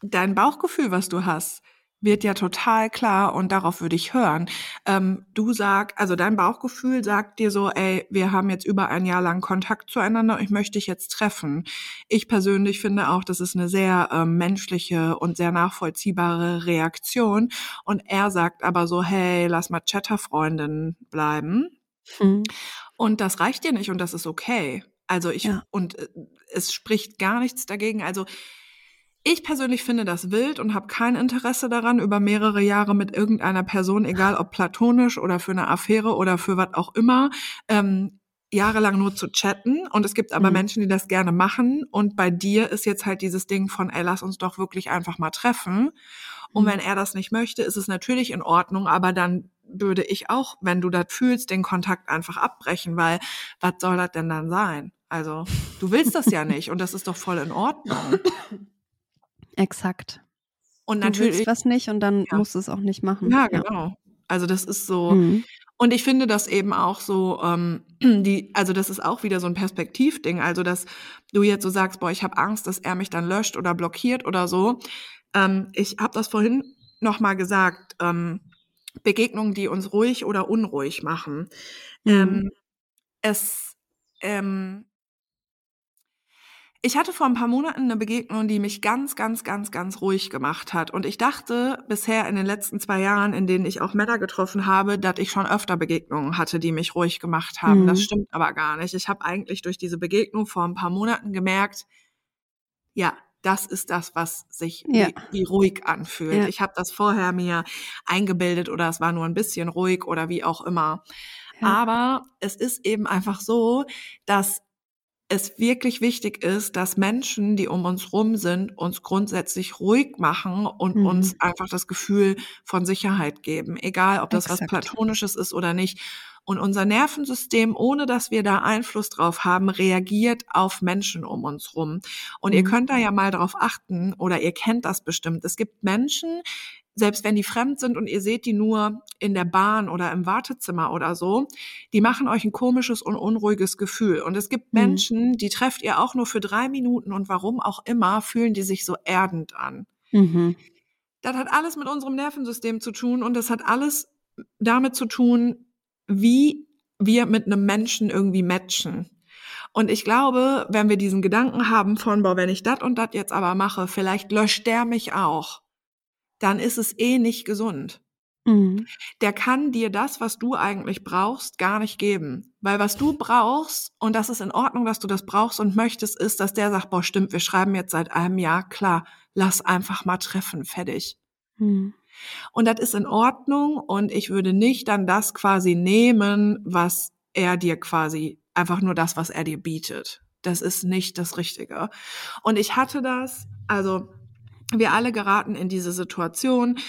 S2: Dein Bauchgefühl, was du hast, wird ja total klar und darauf würde ich hören. Ähm, du sag, also dein Bauchgefühl sagt dir so, ey, wir haben jetzt über ein Jahr lang Kontakt zueinander, ich möchte dich jetzt treffen. Ich persönlich finde auch, das ist eine sehr ähm, menschliche und sehr nachvollziehbare Reaktion. Und er sagt aber so, hey, lass mal Chatterfreundin bleiben.
S3: Hm.
S2: Und das reicht dir nicht und das ist okay. Also ich, ja. und äh, es spricht gar nichts dagegen. Also ich persönlich finde das wild und habe kein Interesse daran, über mehrere Jahre mit irgendeiner Person, egal ob platonisch oder für eine Affäre oder für was auch immer, ähm, jahrelang nur zu chatten. Und es gibt aber mhm. Menschen, die das gerne machen. Und bei dir ist jetzt halt dieses Ding von, ey, lass uns doch wirklich einfach mal treffen. Und mhm. wenn er das nicht möchte, ist es natürlich in Ordnung, aber dann würde ich auch, wenn du das fühlst, den Kontakt einfach abbrechen, weil was soll das denn dann sein? Also, du willst das ja *laughs* nicht und das ist doch voll in Ordnung. *laughs*
S3: Exakt.
S2: Und natürlich.
S3: Du willst was nicht und dann ja. musst du es auch nicht machen.
S2: Ja, genau. Ja. Also das ist so. Mhm. Und ich finde das eben auch so, ähm, *clears throat* die, also das ist auch wieder so ein Perspektivding. Also, dass du jetzt so sagst, boah, ich habe Angst, dass er mich dann löscht oder blockiert oder so. Ähm, ich habe das vorhin nochmal gesagt, ähm, Begegnungen, die uns ruhig oder unruhig machen. Mhm. Ähm, es, ähm, ich hatte vor ein paar Monaten eine Begegnung, die mich ganz, ganz, ganz, ganz ruhig gemacht hat. Und ich dachte bisher in den letzten zwei Jahren, in denen ich auch Männer getroffen habe, dass ich schon öfter Begegnungen hatte, die mich ruhig gemacht haben. Mhm. Das stimmt aber gar nicht. Ich habe eigentlich durch diese Begegnung vor ein paar Monaten gemerkt, ja, das ist das, was sich ja. wie, wie, ruhig anfühlt. Ja. Ich habe das vorher mir eingebildet oder es war nur ein bisschen ruhig oder wie auch immer. Ja. Aber es ist eben einfach so, dass es wirklich wichtig ist, dass Menschen, die um uns rum sind, uns grundsätzlich ruhig machen und mhm. uns einfach das Gefühl von Sicherheit geben, egal ob das Exakt. was Platonisches ist oder nicht. Und unser Nervensystem, ohne dass wir da Einfluss drauf haben, reagiert auf Menschen um uns rum. Und mhm. ihr könnt da ja mal drauf achten oder ihr kennt das bestimmt. Es gibt Menschen, selbst wenn die fremd sind und ihr seht die nur in der Bahn oder im Wartezimmer oder so, die machen euch ein komisches und unruhiges Gefühl. Und es gibt mhm. Menschen, die trefft ihr auch nur für drei Minuten und warum auch immer, fühlen die sich so erdend an.
S3: Mhm.
S2: Das hat alles mit unserem Nervensystem zu tun und das hat alles damit zu tun, wie wir mit einem Menschen irgendwie matchen. Und ich glaube, wenn wir diesen Gedanken haben von, boah, wenn ich das und das jetzt aber mache, vielleicht löscht der mich auch, dann ist es eh nicht gesund.
S3: Mhm.
S2: Der kann dir das, was du eigentlich brauchst, gar nicht geben. Weil was du brauchst, und das ist in Ordnung, dass du das brauchst und möchtest, ist, dass der sagt, boah, stimmt, wir schreiben jetzt seit einem Jahr, klar, lass einfach mal treffen, fertig.
S3: Mhm.
S2: Und das ist in Ordnung und ich würde nicht dann das quasi nehmen, was er dir quasi, einfach nur das, was er dir bietet. Das ist nicht das Richtige. Und ich hatte das, also wir alle geraten in diese Situation,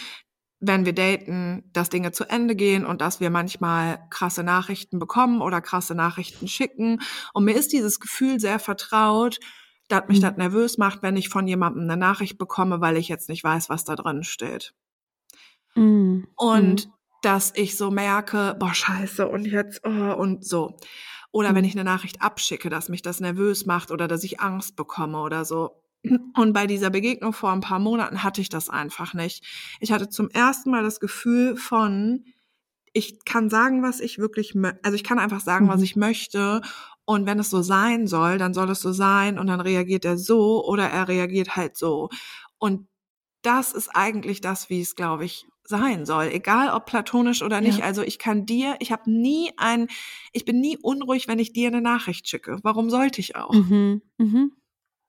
S2: wenn wir daten, dass Dinge zu Ende gehen und dass wir manchmal krasse Nachrichten bekommen oder krasse Nachrichten schicken. Und mir ist dieses Gefühl sehr vertraut, dass mich
S3: Mhm.
S2: das nervös macht, wenn ich von jemandem eine Nachricht bekomme, weil ich jetzt nicht weiß, was da drin steht.
S3: Mhm.
S2: Und dass ich so merke, boah, scheiße, und jetzt, oh, und so. Oder wenn
S3: Mhm.
S2: ich eine Nachricht abschicke, dass mich das nervös macht oder dass ich Angst bekomme oder so. Und bei dieser Begegnung vor ein paar Monaten hatte ich das einfach nicht. Ich hatte zum ersten Mal das Gefühl von, ich kann sagen, was ich wirklich, also ich kann einfach sagen, was
S3: Mhm.
S2: ich möchte. Und wenn es so sein soll, dann soll es so sein und dann reagiert er so oder er reagiert halt so. Und das ist eigentlich das, wie es, glaube ich, sein soll. Egal ob platonisch oder nicht.
S3: Ja.
S2: Also ich kann dir, ich habe nie ein, ich bin nie unruhig, wenn ich dir eine Nachricht schicke. Warum sollte ich auch?
S3: Mhm. Mhm.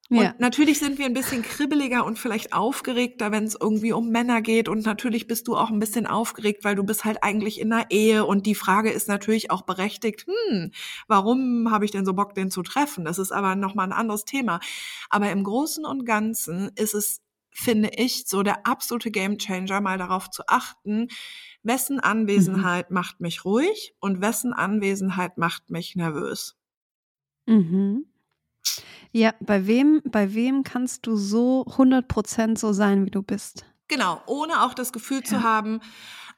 S3: Ja.
S2: Und natürlich sind wir ein bisschen kribbeliger und vielleicht aufgeregter, wenn es irgendwie um Männer geht. Und natürlich bist du auch ein bisschen aufgeregt, weil du bist halt eigentlich in einer Ehe. Und die Frage ist natürlich auch berechtigt, hm, warum habe ich denn so Bock, den zu treffen? Das ist aber nochmal ein anderes Thema. Aber im Großen und Ganzen ist es, finde ich, so der absolute Gamechanger, mal darauf zu achten, wessen Anwesenheit macht mich ruhig und wessen Anwesenheit macht mich nervös.
S3: Mhm. Ja, bei wem, bei wem kannst du so 100% so sein, wie du bist?
S2: Genau, ohne auch das Gefühl
S3: Ja.
S2: zu haben,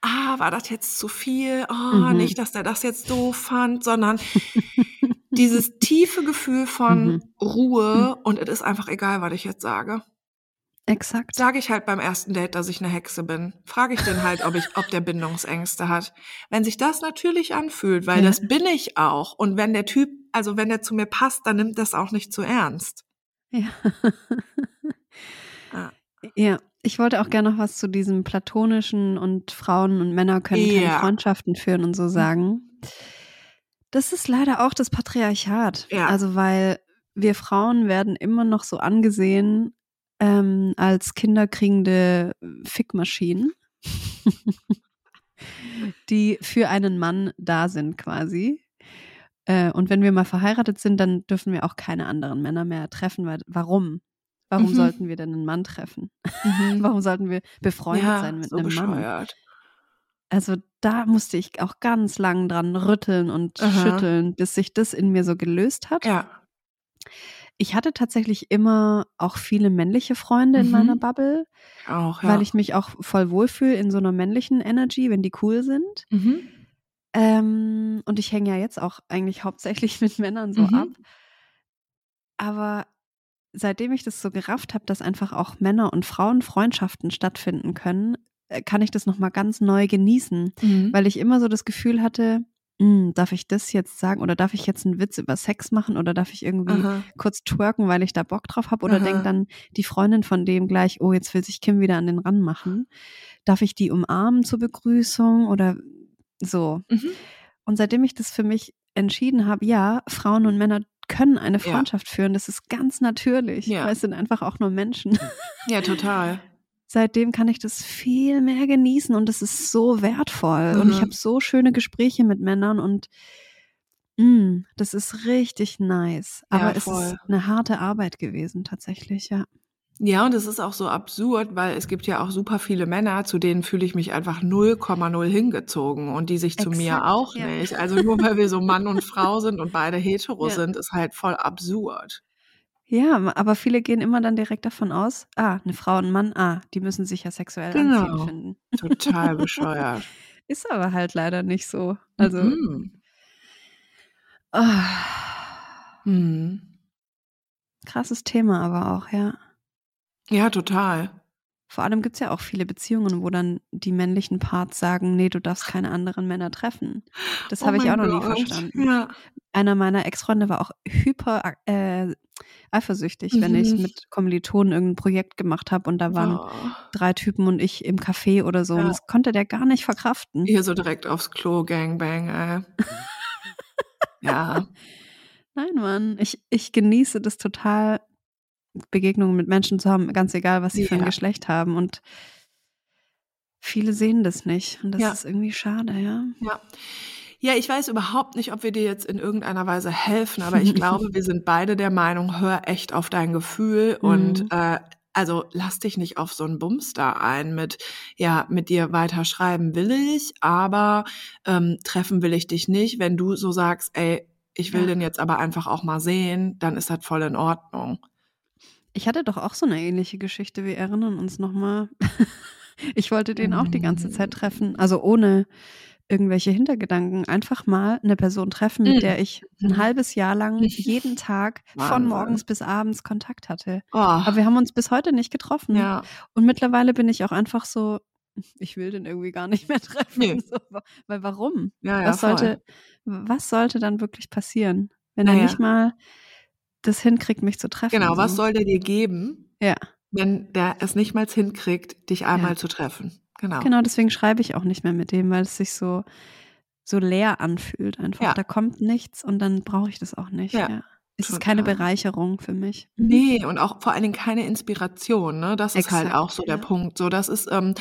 S2: ah, war das jetzt zu viel? Oh,
S3: Mhm.
S2: nicht, dass der das jetzt doof fand, sondern *laughs* dieses tiefe Gefühl von
S3: Mhm.
S2: Ruhe und es ist einfach egal, was ich jetzt sage.
S3: Exakt.
S2: Sage ich halt beim ersten Date, dass ich eine Hexe bin. Frage ich den halt, ob ich, ob der Bindungsängste hat. Wenn sich das natürlich anfühlt, weil
S3: Ja.
S2: das bin ich auch. Und wenn der Typ, also wenn der zu mir passt, dann nimmt das auch nicht zu ernst.
S3: Ja.
S2: Ja.
S3: ja, ich wollte auch gerne noch was zu diesem platonischen und Frauen und Männer können keine
S2: Ja.
S3: Freundschaften führen und so sagen. Das ist leider auch das Patriarchat.
S2: Ja.
S3: Also, weil wir Frauen werden immer noch so angesehen ähm, als kinderkriegende Fickmaschinen, *laughs* die für einen Mann da sind quasi. Äh, und wenn wir mal verheiratet sind, dann dürfen wir auch keine anderen Männer mehr treffen. Weil, warum? Warum
S2: Mhm.
S3: sollten wir denn einen Mann treffen? *laughs* Warum sollten wir befreundet
S2: ja,
S3: sein mit
S2: so
S3: einem Mann?
S2: bescheuert.
S3: Also da musste ich auch ganz lang dran rütteln und
S2: Aha.
S3: schütteln, bis sich das in mir so gelöst hat.
S2: Ja.
S3: Ich hatte tatsächlich immer auch viele männliche Freunde in
S2: Mhm.
S3: meiner Bubble,
S2: Auch, ja.
S3: weil ich mich auch voll wohlfühle in so einer männlichen Energy, wenn die cool sind.
S2: mhm.
S3: Ähm, und ich hänge ja jetzt auch eigentlich hauptsächlich *laughs* mit Männern so
S2: Mhm.
S3: ab. Aber seitdem ich das so gerafft habe, dass einfach auch Männer- und Frauenfreundschaften stattfinden können, äh, kann ich das nochmal ganz neu genießen.
S2: Mhm.
S3: Weil ich immer so das Gefühl hatte, "Hm, darf ich das jetzt sagen oder darf ich jetzt einen Witz über Sex machen oder darf ich irgendwie
S2: Aha.
S3: kurz twerken, weil ich da Bock drauf habe oder denkt dann die Freundin von dem gleich, oh, jetzt will sich Kim wieder an den Ran machen. Darf ich die umarmen zur Begrüßung oder so?
S2: Mhm.
S3: Und seitdem ich das für mich entschieden habe, ja, Frauen und Männer können eine
S2: Ja.
S3: Freundschaft führen, das ist ganz natürlich,
S2: Ja.
S3: weil es sind einfach auch nur Menschen.
S2: Ja, total.
S3: Seitdem kann ich das viel mehr genießen und es ist so wertvoll. Und ich
S2: Mhm.
S3: habe so schöne Gespräche mit Männern und mm, das ist richtig nice.
S2: Ja,
S3: Aber es
S2: voll.
S3: ist eine harte Arbeit gewesen, tatsächlich, ja.
S2: Ja, und es ist auch so absurd, weil es gibt ja auch super viele Männer, zu denen fühle ich mich einfach 0,0 hingezogen und die sich zu mir
S3: Exakt,
S2: auch
S3: ja.
S2: nicht. Also nur weil wir so Mann und Frau *laughs* sind und beide hetero
S3: Ja.
S2: sind, ist halt voll absurd.
S3: Ja, aber viele gehen immer dann direkt davon aus, ah, eine Frau und ein Mann, ah, die müssen sich ja sexuell anziehen
S2: Genau.
S3: finden.
S2: Total bescheuert. *laughs*
S3: Ist aber halt leider nicht so. Also,
S2: Mhm.
S3: ah,
S2: Mhm.
S3: krasses Thema aber auch, ja.
S2: Ja, total.
S3: vor allem gibt es ja auch viele Beziehungen, wo dann die männlichen Parts sagen, nee, du darfst keine anderen Männer treffen. Das
S2: Oh
S3: habe ich auch noch nie
S2: Gott.
S3: verstanden.
S2: Ja.
S3: Einer meiner Ex-Freunde war auch hyper äh, eifersüchtig, wenn ich
S2: Mhm.
S3: mit Kommilitonen irgendein Projekt gemacht habe und da waren
S2: Oh.
S3: drei Typen und ich im Café oder so. Und
S2: Ja.
S3: das konnte der gar nicht verkraften.
S2: Hier so direkt aufs Klo, Gangbang, ey. *laughs* ja.
S3: Nein, Mann, ich, ich genieße das total, Begegnungen mit Menschen zu haben, ganz egal, was sie für ein
S2: Ja.
S3: Geschlecht haben. Und viele sehen das nicht. Und das
S2: Ja.
S3: ist irgendwie schade, ja.
S2: Ja. Ja, ich weiß überhaupt nicht, ob wir dir jetzt in irgendeiner Weise helfen, aber ich glaube, wir sind beide der Meinung, hör echt auf dein Gefühl *laughs* und
S3: Mhm.
S2: äh, also lass dich nicht auf so einen Bums da ein mit, ja, mit dir weiter schreiben will ich, aber ähm, treffen will ich dich nicht. Wenn du so sagst, ey, ich will
S3: Ja.
S2: den jetzt aber einfach auch mal sehen, dann ist das voll in Ordnung.
S3: Ich hatte doch auch so eine ähnliche Geschichte. Wir erinnern uns nochmal. *laughs* Ich wollte den auch die ganze Zeit treffen. Also ohne irgendwelche Hintergedanken. Einfach mal eine Person treffen, mit
S2: Mhm.
S3: der ich ein
S2: Mhm.
S3: halbes Jahr lang *laughs* jeden Tag von morgens bis abends Kontakt hatte.
S2: Oh,
S3: Aber wir haben uns bis heute nicht getroffen.
S2: ja.
S3: Und mittlerweile bin ich auch einfach so, ich will den irgendwie gar nicht mehr *laughs* treffen.
S2: Nee.
S3: So, weil warum?
S2: Ja, ja,
S3: was
S2: voll.
S3: sollte, was sollte dann wirklich passieren, wenn er nicht mal das hinkriegt, mich zu treffen?
S2: Genau, was
S3: so?
S2: soll der dir geben,
S3: Ja,
S2: wenn der es nicht mal hinkriegt, dich einmal
S3: Ja.
S2: zu treffen? Genau.
S3: genau, deswegen schreibe ich auch nicht mehr mit dem, weil es sich so, so leer anfühlt einfach.
S2: Ja.
S3: Da kommt nichts und dann brauche ich das auch nicht.
S2: Ja.
S3: Es ist keine
S2: total.
S3: Bereicherung für mich. Mhm.
S2: Nee, und auch vor allen Dingen keine Inspiration, ne? Das ist halt
S3: Exakt,
S2: auch so der
S3: ja.
S2: Punkt. So, das ist ähm,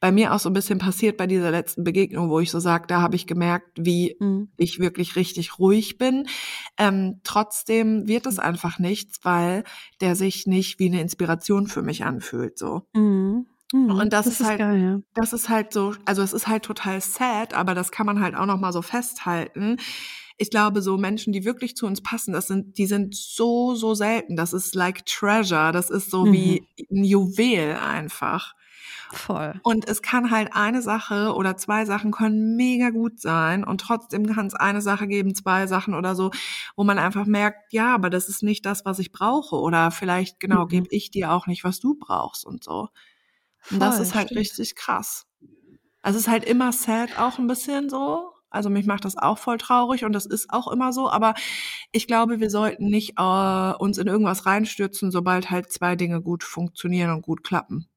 S2: bei mir auch so ein bisschen passiert bei dieser letzten Begegnung, wo ich so sag, da habe ich gemerkt, wie
S3: Mhm.
S2: ich wirklich richtig ruhig bin. Ähm, trotzdem wird es einfach nichts, weil der sich nicht wie eine Inspiration für mich anfühlt. So.
S3: Mhm. Mhm.
S2: Und das ist halt-
S3: geil, ja.
S2: Das ist halt so, also es ist halt total sad, aber das kann man halt auch noch mal so festhalten. Ich glaube, so Menschen, die wirklich zu uns passen, das sind, die sind so, so selten. Das ist like treasure. Das ist so
S3: Mhm.
S2: wie ein Juwel einfach.
S3: Voll.
S2: Und es kann halt eine Sache oder zwei Sachen können mega gut sein und trotzdem kann es eine Sache geben, zwei Sachen oder so, wo man einfach merkt, ja, aber das ist nicht das, was ich brauche oder vielleicht genau
S3: Mhm.
S2: gebe ich dir auch nicht, was du brauchst und so. Und das
S3: Voll,
S2: ist halt
S3: stimmt.
S2: richtig krass. Also es ist halt immer sad auch ein bisschen so. Also mich macht das auch voll traurig und das ist auch immer so. Aber ich glaube, wir sollten nicht äh, uns in irgendwas reinstürzen, sobald halt zwei Dinge gut funktionieren und gut klappen.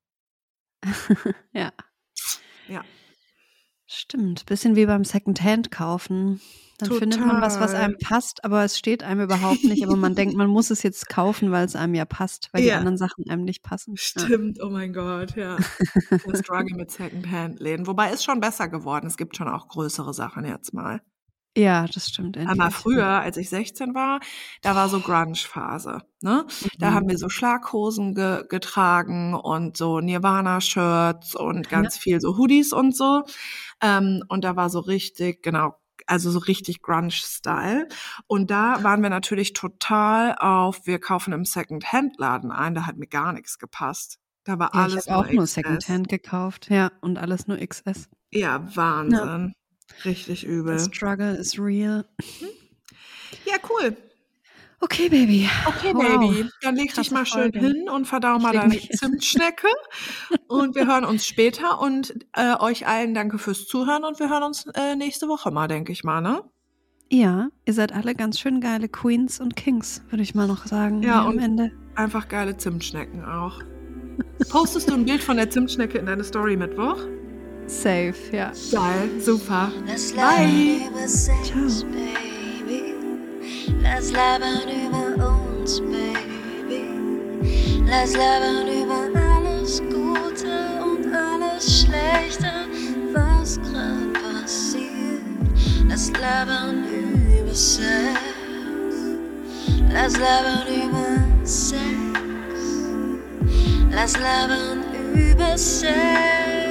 S2: *laughs*
S3: ja.
S2: Ja.
S3: Stimmt. Bisschen wie beim Secondhand kaufen. Dann findet man was, was
S2: Total.
S3: einem passt, aber es steht einem *laughs* überhaupt nicht. Aber man denkt, man muss es jetzt kaufen, weil es einem ja passt, weil die
S2: Ja.
S3: anderen Sachen einem nicht passen. Ja.
S2: Stimmt, oh mein Gott, ja. *laughs* Der Struggle mit Secondhand-Läden. Wobei ist schon besser geworden. Es gibt schon auch größere Sachen jetzt mal.
S3: Ja, das stimmt.
S2: Aber
S3: endlich.
S2: früher, als ich 16 war, da war so Grunge-Phase. Ne? Da
S3: Mhm.
S2: haben wir so Schlaghosen ge getragen und so Nirvana-Shirts und ganz viel so Hoodies und so. Ähm, und da war so richtig, genau, also so richtig Grunge-Style. Und da waren wir natürlich total auf, wir kaufen im Second-Hand-Laden ein. Da hat mir gar nichts gepasst. Da war
S3: Ja, ich
S2: alles
S3: habe auch nur
S2: XS.
S3: Secondhand gekauft. Ja, und alles nur XS.
S2: Ja, Wahnsinn. Richtig
S3: The
S2: übel.
S3: struggle is real.
S2: Ja, cool.
S3: Okay, Baby.
S2: Okay,
S3: Wow.
S2: Baby. Dann leg dich mal schön
S3: Folge.
S2: hin und verdau mal deine. Zimtschnecke. und wir hören uns später. Und äh, euch allen danke fürs Zuhören. Und wir hören uns äh, nächste Woche mal, denke ich mal, ne?
S3: Ja, ihr seid alle ganz schön geile Queens und Kings, würde ich mal noch sagen.
S2: Ja,
S3: hier am
S2: und-
S3: Ende.
S2: Einfach geile Zimtschnecken auch. Postest du ein Bild von der Zimtschnecke in deine Story Mittwoch?
S3: Safe, ja.
S2: Geil, super.
S1: Lass
S2: Bye.
S1: labern über Sex,
S3: Ciao.
S1: Baby. Lass labern über uns, Baby. Lass labern über alles Gute und alles Schlechte, was grad passiert. Lass labern über Sex. Lass labern über Sex. Lass labern über Sex.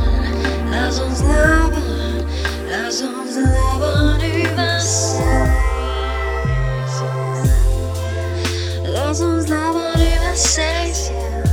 S1: thousands loving, thousands loving in my sight. Thousands loving in.